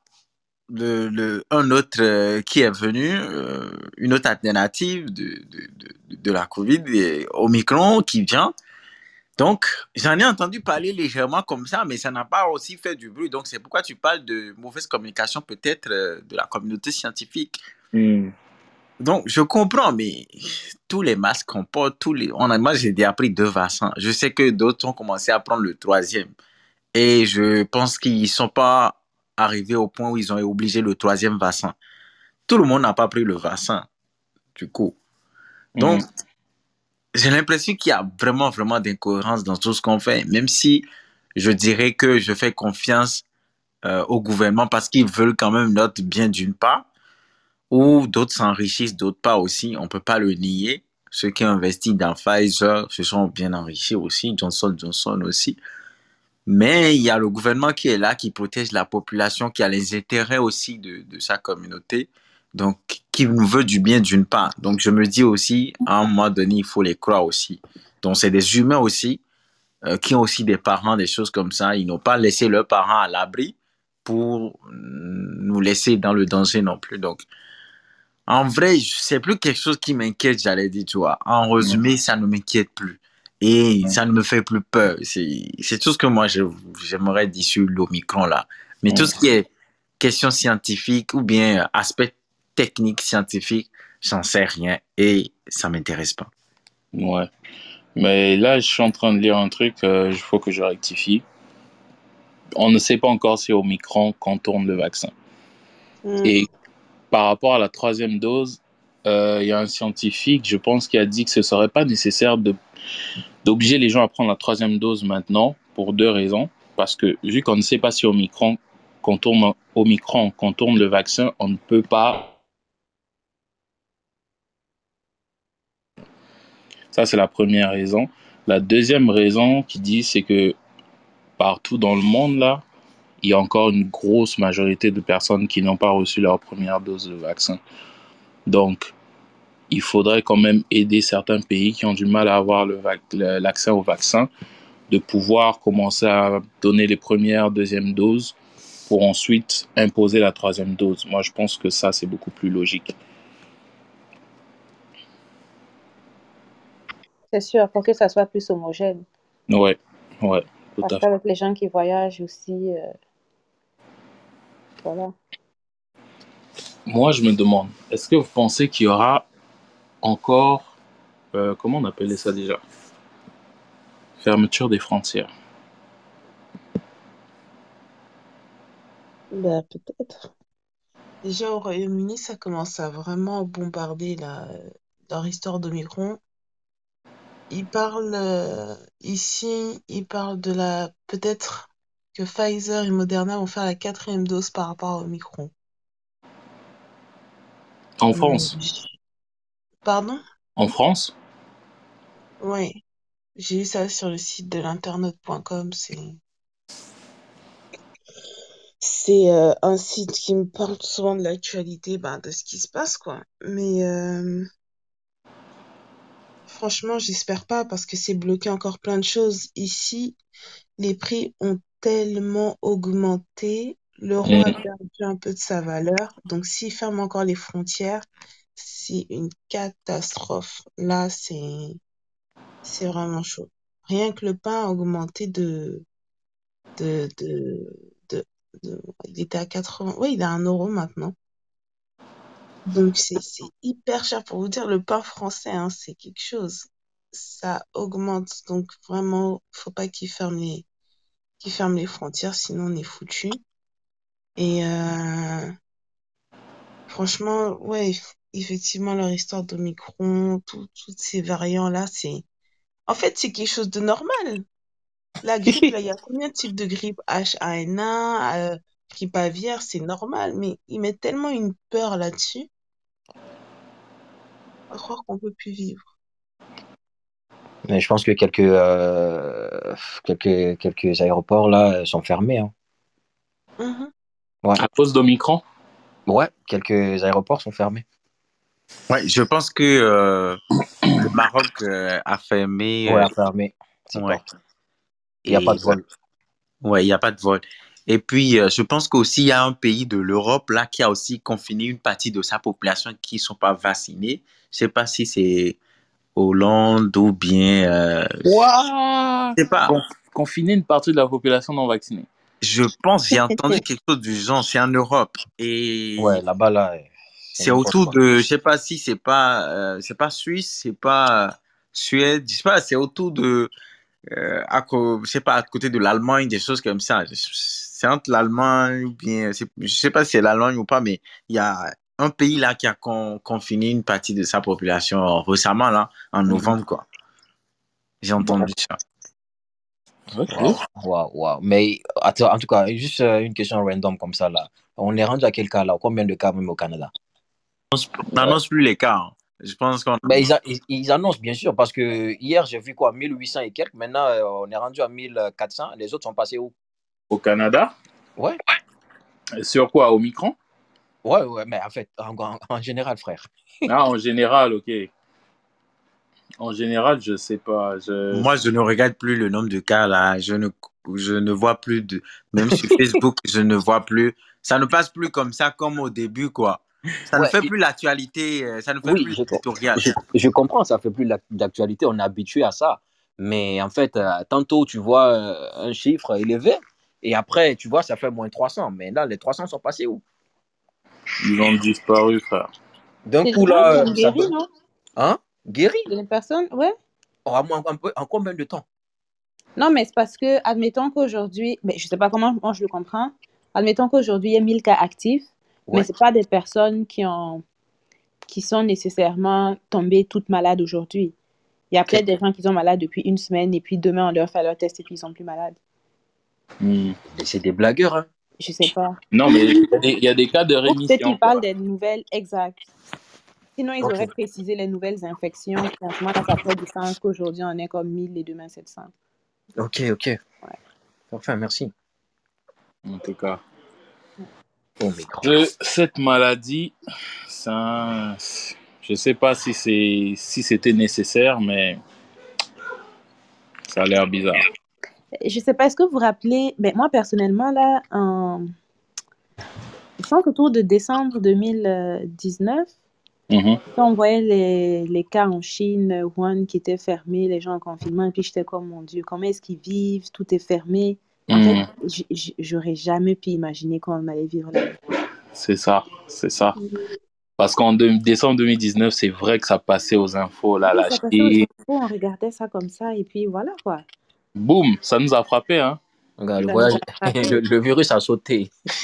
le, le, un autre euh, qui est venu, euh, une autre alternative de, de, de, de la COVID, et Omicron, qui vient. Donc, j'en ai entendu parler légèrement comme ça, mais ça n'a pas aussi fait du bruit. Donc, c'est pourquoi tu parles de mauvaise communication peut-être euh, de la communauté scientifique. Mhm. Donc, je comprends, mais tous les masques qu'on porte, tous les... On a... Moi, j'ai déjà pris deux vaccins. Je sais que d'autres ont commencé à prendre le troisième. Et je pense qu'ils ne sont pas arrivés au point où ils ont obligé le troisième vaccin. Tout le monde n'a pas pris le vaccin, du coup. Donc, Mhm. j'ai l'impression qu'il y a vraiment, vraiment d'incohérence dans tout ce qu'on fait, même si je dirais que je fais confiance euh, au gouvernement parce qu'ils veulent quand même notre bien d'une part, ou d'autres s'enrichissent d'autre part aussi, on peut pas le nier. Ceux qui ont investi dans Pfizer se sont bien enrichis aussi, Johnson Johnson aussi. Mais il y a le gouvernement qui est là, qui protège la population, qui a les intérêts aussi de, de sa communauté, donc qui nous veut du bien d'une part. Donc je me dis aussi, à un moment donné, il faut les croire aussi. Donc c'est des humains aussi, euh, qui ont aussi des parents, des choses comme ça. Ils n'ont pas laissé leurs parents à l'abri pour nous laisser dans le danger non plus. Donc en vrai, c'est plus quelque chose qui m'inquiète, j'allais dire, tu vois. En résumé, ça ne m'inquiète plus. Et ça ne me fait plus peur. C'est c'est tout ce que moi, je- j'aimerais dire sur l'Omicron, là. Mais tout ce qui est question scientifique ou bien aspect technique scientifique, j'en sais rien et ça m'intéresse pas. Ouais. Mais là, je suis en train de lire un truc, euh, il faut que je rectifie. On ne sait pas encore si Omicron contourne le vaccin. Mm. Et par rapport à la troisième dose, euh, il y a un scientifique, je pense, qui a dit que ce serait pas nécessaire de d'obliger les gens à prendre la troisième dose maintenant pour deux raisons. Parce que vu qu'on ne sait pas si Omicron contourne, Omicron contourne le vaccin, on ne peut pas. Ça, c'est la première raison. La deuxième raison qui dit, c'est que partout dans le monde, là, il y a encore une grosse majorité de personnes qui n'ont pas reçu leur première dose de vaccin. Donc, il faudrait quand même aider certains pays qui ont du mal à avoir l'accès au vaccin de pouvoir commencer à donner les premières, deuxièmes doses pour ensuite imposer la troisième dose. Moi, je pense que ça, c'est beaucoup plus logique. C'est sûr, pour que ça soit plus homogène. Ouais, ouais, tout Parce à fait. qu'avec les gens qui voyagent aussi, euh, voilà. Moi, je me demande, est-ce que vous pensez qu'il y aura encore, euh, comment on appelait ça déjà? Fermeture des frontières. Bah, peut-être. Déjà, au Royaume-Uni, ça commence à vraiment bombarder la, leur histoire d'Omicron. Ils parlent, euh, ici, ils parlent de la, peut-être que Pfizer et Moderna vont faire la quatrième dose par rapport à Omicron. En France pardon? En France? Oui. J'ai eu ça sur le site de l'internaute.com. C'est, c'est euh, un site qui me parle souvent de l'actualité, ben, de ce qui se passe, quoi. Mais euh, franchement, j'espère pas parce que c'est bloqué encore plein de choses. Ici, les prix ont tellement augmenté, l'euro a Mm. perdu un peu de sa valeur. Donc, s'ils ferment encore les frontières, c'est une catastrophe. Là, c'est, c'est vraiment chaud. Rien que le pain a augmenté de, de, de, de, il était à 80, oui, il est à 1 euro maintenant. Donc, c'est, c'est hyper cher. Pour vous dire, le pain français, hein, c'est quelque chose. Ça augmente. Donc, vraiment, faut pas qu'ils ferment les, qu'ils ferment les frontières, sinon on est foutu. Et, euh, franchement, ouais, effectivement, leur histoire d'Omicron, tout, toutes ces variants-là, c'est, en fait, c'est quelque chose de normal. La grippe, il y a combien de types de grippe? H1N1, euh, grippe aviaire, c'est normal, mais ils mettent tellement une peur là-dessus, à croire qu'on peut plus vivre. Mais je pense que quelques, euh, quelques, quelques aéroports là sont fermés. Hein. Ouais. À cause d'Omicron? Ouais, quelques aéroports sont fermés. Ouais, je pense que euh, le Maroc euh, a fermé. Ouais, euh, a fermé. ouais. Il n'y a pas de vol. Ouais, il n'y a pas de vol. Et puis, euh, je pense qu'aussi, il y a un pays de l'Europe là qui a aussi confiné une partie de sa population qui ne sont pas vaccinés. Je sais pas si c'est Hollande ou bien. euh, Waouh je sais pas. Con- Confiner une partie de la population non vaccinée. Je pense, j'ai entendu quelque chose du genre, c'est en Europe. Et Ouais, là-bas, là, c'est c'est autour de, je sais pas si c'est pas, euh, c'est pas Suisse, c'est pas euh, Suède, je sais pas, c'est autour de, euh, à, je sais pas, à côté de l'Allemagne, des choses comme ça. C'est entre l'Allemagne ou bien, je sais pas si c'est l'Allemagne ou pas, mais il y a un pays là qui a con- confiné une partie de sa population récemment là, en Mhm. novembre quoi. J'ai entendu ça. Ok. Waouh, waouh, waouh. Mais attends, en tout cas, juste euh, une question random comme ça là. On est rendu à quel cas là? Combien de cas même au Canada? On n'annonce plus les cas. hein. Je pense qu'on Ben, ils, a- ils, ils annoncent bien sûr parce que hier j'ai vu quoi 1800 et quelques. Maintenant euh, on est rendu à 1400. Les autres sont passés où? Au Canada? Ouais, Sur quoi Omicron ouais, ouais. Mais en fait, en, en- en général, frère. Ah, en général, ok. En général, je sais pas. Je... Moi, je ne regarde plus le nombre de cas là. Je ne, je ne vois plus de. Même sur Facebook, je ne vois plus. Ça ne passe plus comme ça, comme au début, quoi. Ça ne fait et- plus l'actualité. euh, Ça ne fait Oui, plus je, l'éditorial. je, je comprends, ça fait plus d'actualité, on est habitué à ça. Mais en fait, euh, tantôt tu vois euh, un chiffre élevé et après tu vois ça fait moins 300. Mais là, les 300 sont passés où? Ils ont disparu, frère. D'un coup là, euh, guéri, peut- non? Hein? Guéri? Les personnes, ouais. En, en- en peu- en combien de temps? Non, mais c'est parce que, admettons qu'aujourd'hui, je sais pas comment moi je le comprends, admettons qu'aujourd'hui, il y a 1000 cas actifs, mais Ouais. c'est pas des personnes qui ont, qui sont nécessairement tombées toutes malades aujourd'hui. Il y a peut-être des gens qui sont malades depuis une semaine et puis demain on leur fait leur test et puis ils sont plus malades. Mais C'est des blagueurs, hein? Je sais pas. Non, mais il y a des- il y, a des cas de Ou peut-être rémission. qu'ils parlent des nouvelles exactes. Sinon, ils auraient précisé les nouvelles infections. Ce moment-là, ça ferait du sens qu'aujourd'hui, on est comme 1000 et demain 700. Ok, ok. Parfait, merci. En tout cas. De cette maladie, ça, je sais pas si c'est si c'était nécessaire, mais ça a l'air bizarre. Je sais pas, est-ce que vous vous rappelez, ben, moi personnellement, là, en... je pense qu'autour de décembre 2019, Mhm. quand on voyait les, les cas en Chine, Wuhan qui étaient fermés, les gens en confinement, et puis j'étais comme, mon Dieu, comment est-ce qu'ils vivent? Tout est fermé. En fait, j- j'aurais jamais pu imaginer qu'on allait vivre là. C'est ça, c'est ça. Parce qu'en décembre 2019, c'est vrai que ça passait aux infos, là, Oui, la ça passait aux Chine. infos, on regardait ça comme ça, et puis voilà quoi. Boum, ça nous a frappé, hein. Regarde, le, voyage, le, le virus a sauté.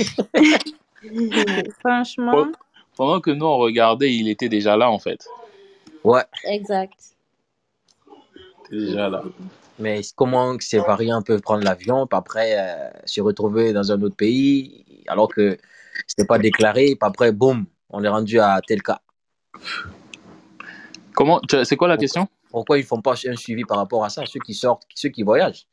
Franchement, Pendant que nous, on regardait, il était déjà là, en fait. Ouais. exact. Il était déjà là. Mais comment ces variants peuvent prendre l'avion, puis après euh, se retrouver dans un autre pays, alors que c'était pas déclaré, puis après, boum, on est rendu à tel cas? Comment, c'est quoi la question? Pourquoi ils font pas un suivi par rapport à ça, ceux qui sortent, ceux qui voyagent?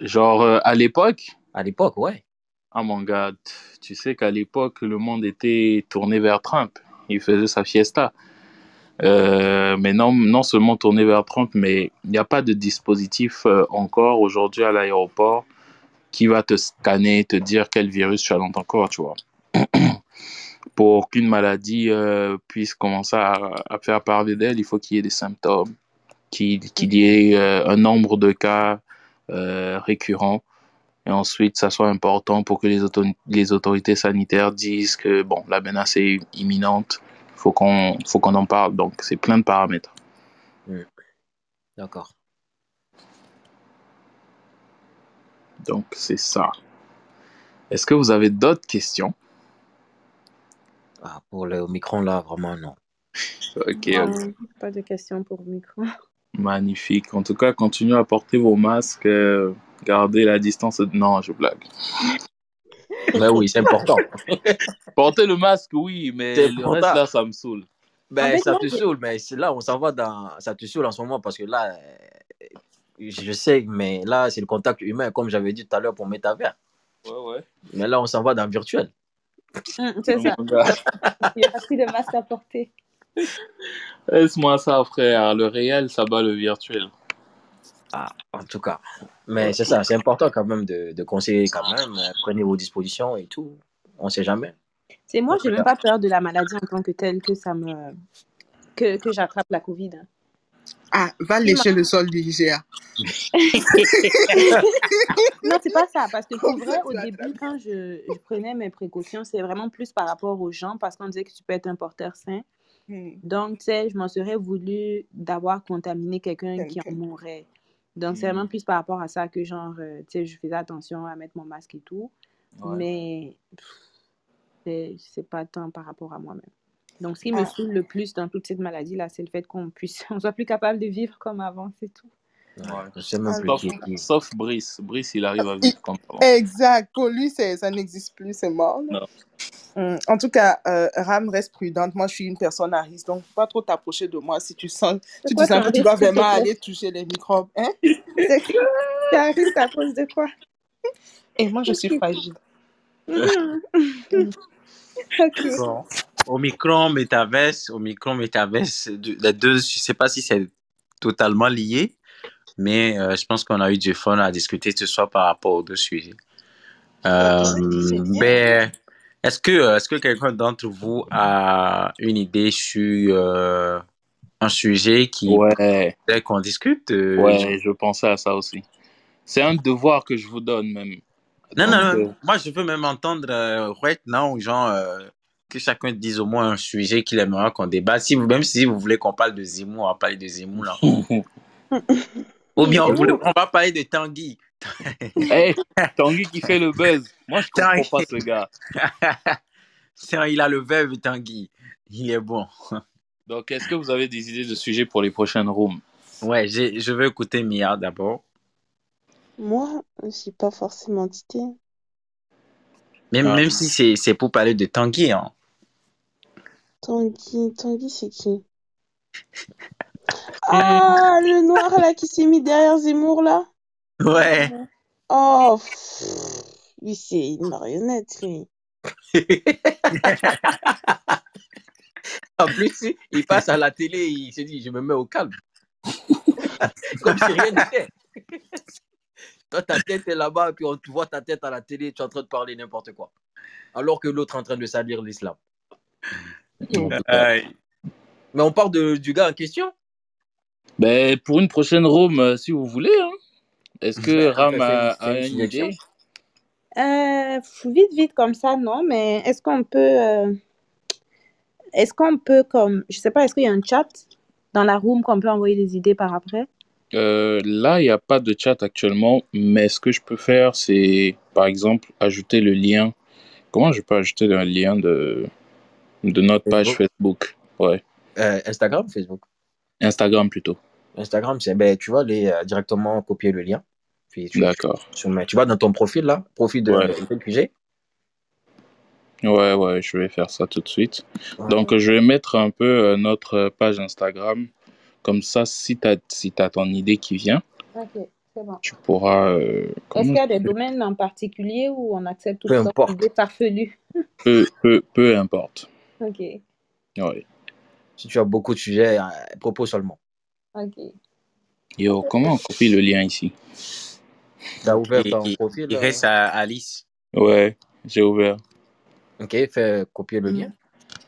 Genre, euh, à l'époque, À l'époque, ouais. ah mon gars, tu sais qu'à l'époque, le monde était tourné vers Trump. Il faisait sa fiesta. Euh, mais non, non seulement tourné vers Trump, mais il n'y a pas de dispositif euh, encore aujourd'hui à l'aéroport qui va te scanner, te dire quel virus tu as dans ton corps, tu vois. Pour qu'une maladie euh, puisse commencer à, faire parler d'elle, il faut qu'il y ait des symptômes, qu'il y ait un nombre de cas récurrents. Et ensuite, ça soit important pour que les, les autorités sanitaires disent que bon, la menace est imminente, faut qu'on faut qu'on en parle. Donc, c'est plein de paramètres. D'accord. Donc, c'est ça. Est-ce que vous avez d'autres questions? Ah, pour le Omicron, là, vraiment, non. Ok, Non, pas de questions pour le micro. magnifique. En tout cas, continuez à porter vos masques, euh, gardez la distance. Non, je blague. Mais oui, c'est important. Porter le masque, oui, mais le important. reste là, ça me saule. Ben, ça te saoule, mais c'est là, on s'en va dans. Ça te saoule en ce moment parce que là, euh, je sais, mais là, c'est le contact humain, comme j'avais dit tout à l'heure pour Métavers. Ouais, ouais. Mais là, on s'en va dans le virtuel. Hum, c'est ça. Il n'y a plus de masque à porter. Laisse-moi ça, frère. Le réel, ça bat le virtuel. Ah, en tout cas. Mais c'est ça, c'est important quand même de, de conseiller quand même. euh, Prenez vos dispositions et tout. On sait jamais. C'est moi, j'ai tout même pas peur de la maladie en tant que telle que ça me que, que j'attrape la Covid. Ah, va lécher le sol du IGA. Non, c'est pas ça. Parce que pour vrai, au début, quand je, je prenais mes précautions, c'est vraiment plus par rapport aux gens, parce qu'on disait que tu peux être un porteur sain. Hmm. Donc, tu sais, je m'en serais voulu d'avoir contaminé quelqu'un qui en mourrait. Donc, c'est vraiment plus par rapport à ça que, genre, euh, tu sais, je faisais attention à mettre mon masque et tout. Ouais. Mais c'est c'est pas tant par rapport à moi-même. Donc, ce qui me Ah. saoule le plus dans toute cette maladie-là, c'est le fait qu'on puisse, on soit plus capable de vivre comme avant, c'est tout. Ouais, je sais même plus Sauf, qui est qui. sauf Brice. Brice, il arrive à vivre comme avant. Exact. Pour lui, c'est- ça n'existe plus, c'est mort. Non. Hum, En tout cas, euh, Ram, reste prudente. Moi, je suis une personne à risque, donc pas trop t'approcher de moi si tu sens, si tu quoi sens que tu vas vraiment aller toucher les microbes. Hein? C'est que tu as un risque à cause de quoi? Et moi, je suis fragile. Mhm. Ok. Bon. Omicron, Metaverse, Omicron, Metaverse, de- les deux, je sais pas si c'est totalement lié, mais euh, je pense qu'on a eu du fun à discuter ce soir par rapport aux deux sujets. Euh, ben, est-ce que, est-ce que quelqu'un d'entre vous a une idée sur euh, un sujet qui Ouais, qu'on discute? euh, ouais, je pensais à ça aussi. C'est un devoir que je vous donne même. Non, Donc, non, euh, non. Moi, je veux même entendre euh, right now, genre, euh, que chacun dise au moins un sujet qu'il aimerait qu'on débatte. Si vous, même si vous voulez qu'on parle de Zemmour, on va parler de Zemmour, là. Ou bien, on, voulait- on va parler de Tanguy. hey, Tanguy qui fait le buzz. Moi, je comprends Tanguy. pas ce gars. Tiens, il a le verbe Tanguy. Il est bon. Donc, est-ce que vous avez des idées de sujets pour les prochaines rooms? Ouais, je veux écouter Mia d'abord. Moi, j'ai pas forcément d'idée. Même, Ah. même si c'est c'est pour parler de Tanguy, hein. Tanguy, Tanguy, c'est qui? Ah, le noir là qui s'est mis derrière Zemmour là? Ouais. Oh, pff, lui c'est une marionnette lui. En plus, il passe à la télé, il se dit, je me mets au calme. Comme si rien n'était. Toi, ta tête est là-bas, puis on te voit ta tête à la télé, tu es en train de parler n'importe quoi. Alors que l'autre est en train de salir l'islam. Mais on parle de, du gars en question. Ben, pour une prochaine room, euh, si vous voulez. Hein. Est-ce que Ben, Ram a, une idée? Euh, vite, vite comme ça, non, mais est-ce qu'on peut, euh, est-ce qu'on peut comme, je sais pas, est-ce qu'il y a un chat dans la room qu'on peut envoyer des idées par après? Euh, là, il n'y a pas de chat actuellement, mais ce que je peux faire, c'est, par exemple, ajouter le lien. Comment je peux ajouter un lien de, de notre page Facebook. Facebook? Ouais, Euh, Instagram, Facebook? Instagram plutôt. Instagram, c'est, ben, tu vas aller euh, directement copier le lien. Puis tu, D'accord. tu, vas dans ton profil là, profil de Ouais. Ouais, ouais, je vais faire ça tout de suite. Ouais. Donc, je vais mettre un peu euh, notre page Instagram. Comme ça, si tu as, si t'as ton idée qui vient, Ok, c'est bon. tu pourras... euh, Est-ce qu'il y a des domaines en particulier où on accepte toutes Peu sortes importe. d'idées farfelues? peu, peu, peu importe. Ok, Ouais. Si tu as beaucoup de sujets, euh, propos seulement. ok. Yo, comment on copie le lien ici? Tu as ouvert ton il- profil. il euh, reste à Alice. Ouais, j'ai ouvert. Ok, fais copier le lien.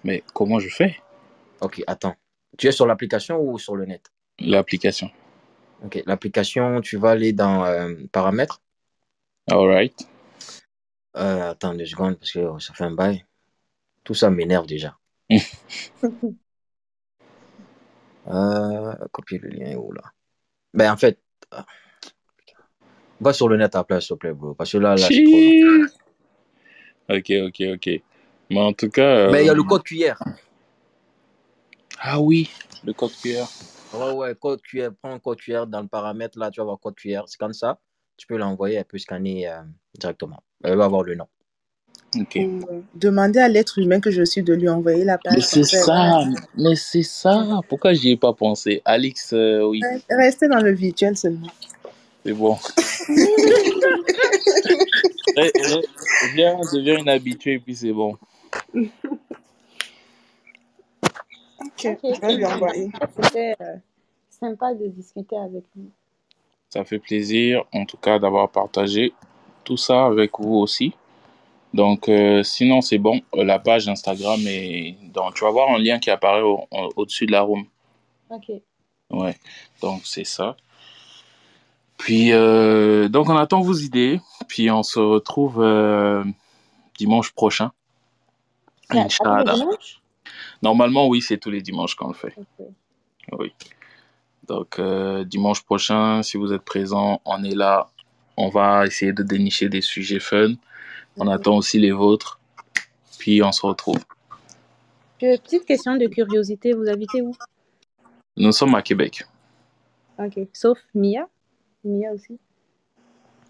Mais comment je fais? Ok, attends. Tu es sur l'application ou sur le net? L'application. Ok, l'application, tu vas aller dans euh, paramètres. Alright. Euh, attends deux secondes parce que ça fait un bail. Tout ça m'énerve déjà. Euh, copier le lien où là? Ben en fait, euh, va sur le net place, s'il te plaît, bro. Parce que là, là, c'est trop. Ok, ok, ok. Mais en tout cas... Mais il y a euh, le code QR. Ah oui, le code QR. Ouais, ouais, code QR. Prends un code QR dans le paramètre là, tu vas voir code QR. Scanne ça. Tu peux l'envoyer, elle peut scanner euh, directement. Elle va avoir le nom. Ok. Ou demander à l'être humain que je suis de lui envoyer la Mais page. c'est comme ça, mais c'est ça. Pourquoi j'y ai pas pensé? Alix, euh, oui, Restez dans le virtuel seulement. c'est bon. Viens, on devient une habituée et puis c'est bon. Ok, Ok, je vais lui envoyer. c'était euh, sympa de discuter avec vous. Ça fait plaisir, en tout cas, d'avoir partagé tout ça avec vous aussi. Donc, euh, sinon, c'est bon. Euh, La page Instagram est dans. Tu vas voir un lien qui apparaît au- au- au-dessus de la room. Ok, Ouais. Donc, c'est ça. Puis, euh, donc, on attend vos idées. Puis, on se retrouve euh, dimanche prochain. Inch'Allah. Normalement, oui, c'est tous les dimanches qu'on le fait. Ok. Oui. Donc, euh, dimanche prochain, si vous êtes présents, on est là. On va essayer de dénicher des sujets fun. On attend aussi les vôtres. Puis, on se retrouve. Que- Petite question de curiosité, vous habitez où? Nous sommes à Québec. Ok. Sauf Mia? Mia aussi?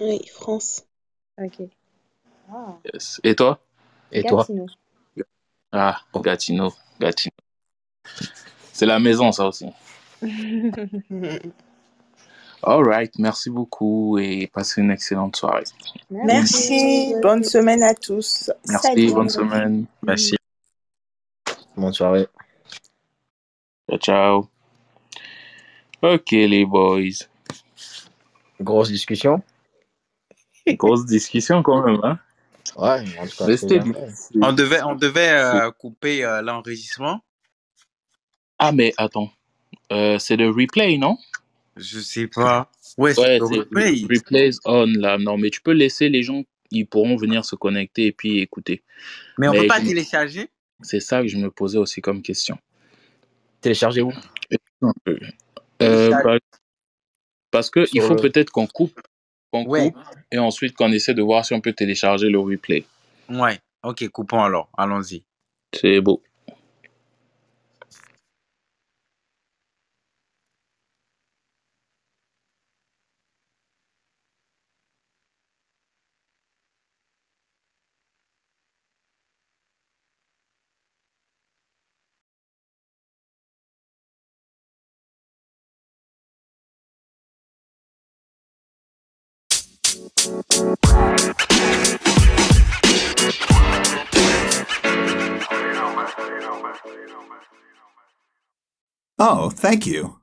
Oui, France. Ok. Ah. Yes. Et toi? Et toi? Gatineau. Ah, Gatineau. Gatineau. C'est la maison, ça aussi. All right. Merci beaucoup et passez une excellente soirée. Merci. Bonne semaine à tous. Merci. Salut. Bonne semaine. Merci. Bonne soirée. Ciao, ciao. Ok, les boys. Grosse discussion. Grosse discussion quand même, hein? Ouais, en tout cas. On devait, on devait euh, couper euh, l'enregistrement. Ah, mais attends. Euh, c'est le replay, non? Je sais pas. Ouais, c'est Ouais, le c'est replay. re- replays on là. Non, mais tu peux laisser les gens, ils pourront venir se connecter et puis écouter. Mais on peut Mais pas je- télécharger? C'est ça que je me posais aussi comme question. Téléchargez où? Euh, bah, parce que il faut le- peut-être qu'on coupe, qu'on Ouais. coupe et ensuite qu'on essaie de voir si on peut télécharger le replay. Ouais. Ok, coupons alors. Allons-y. C'est beau. Oh, thank you.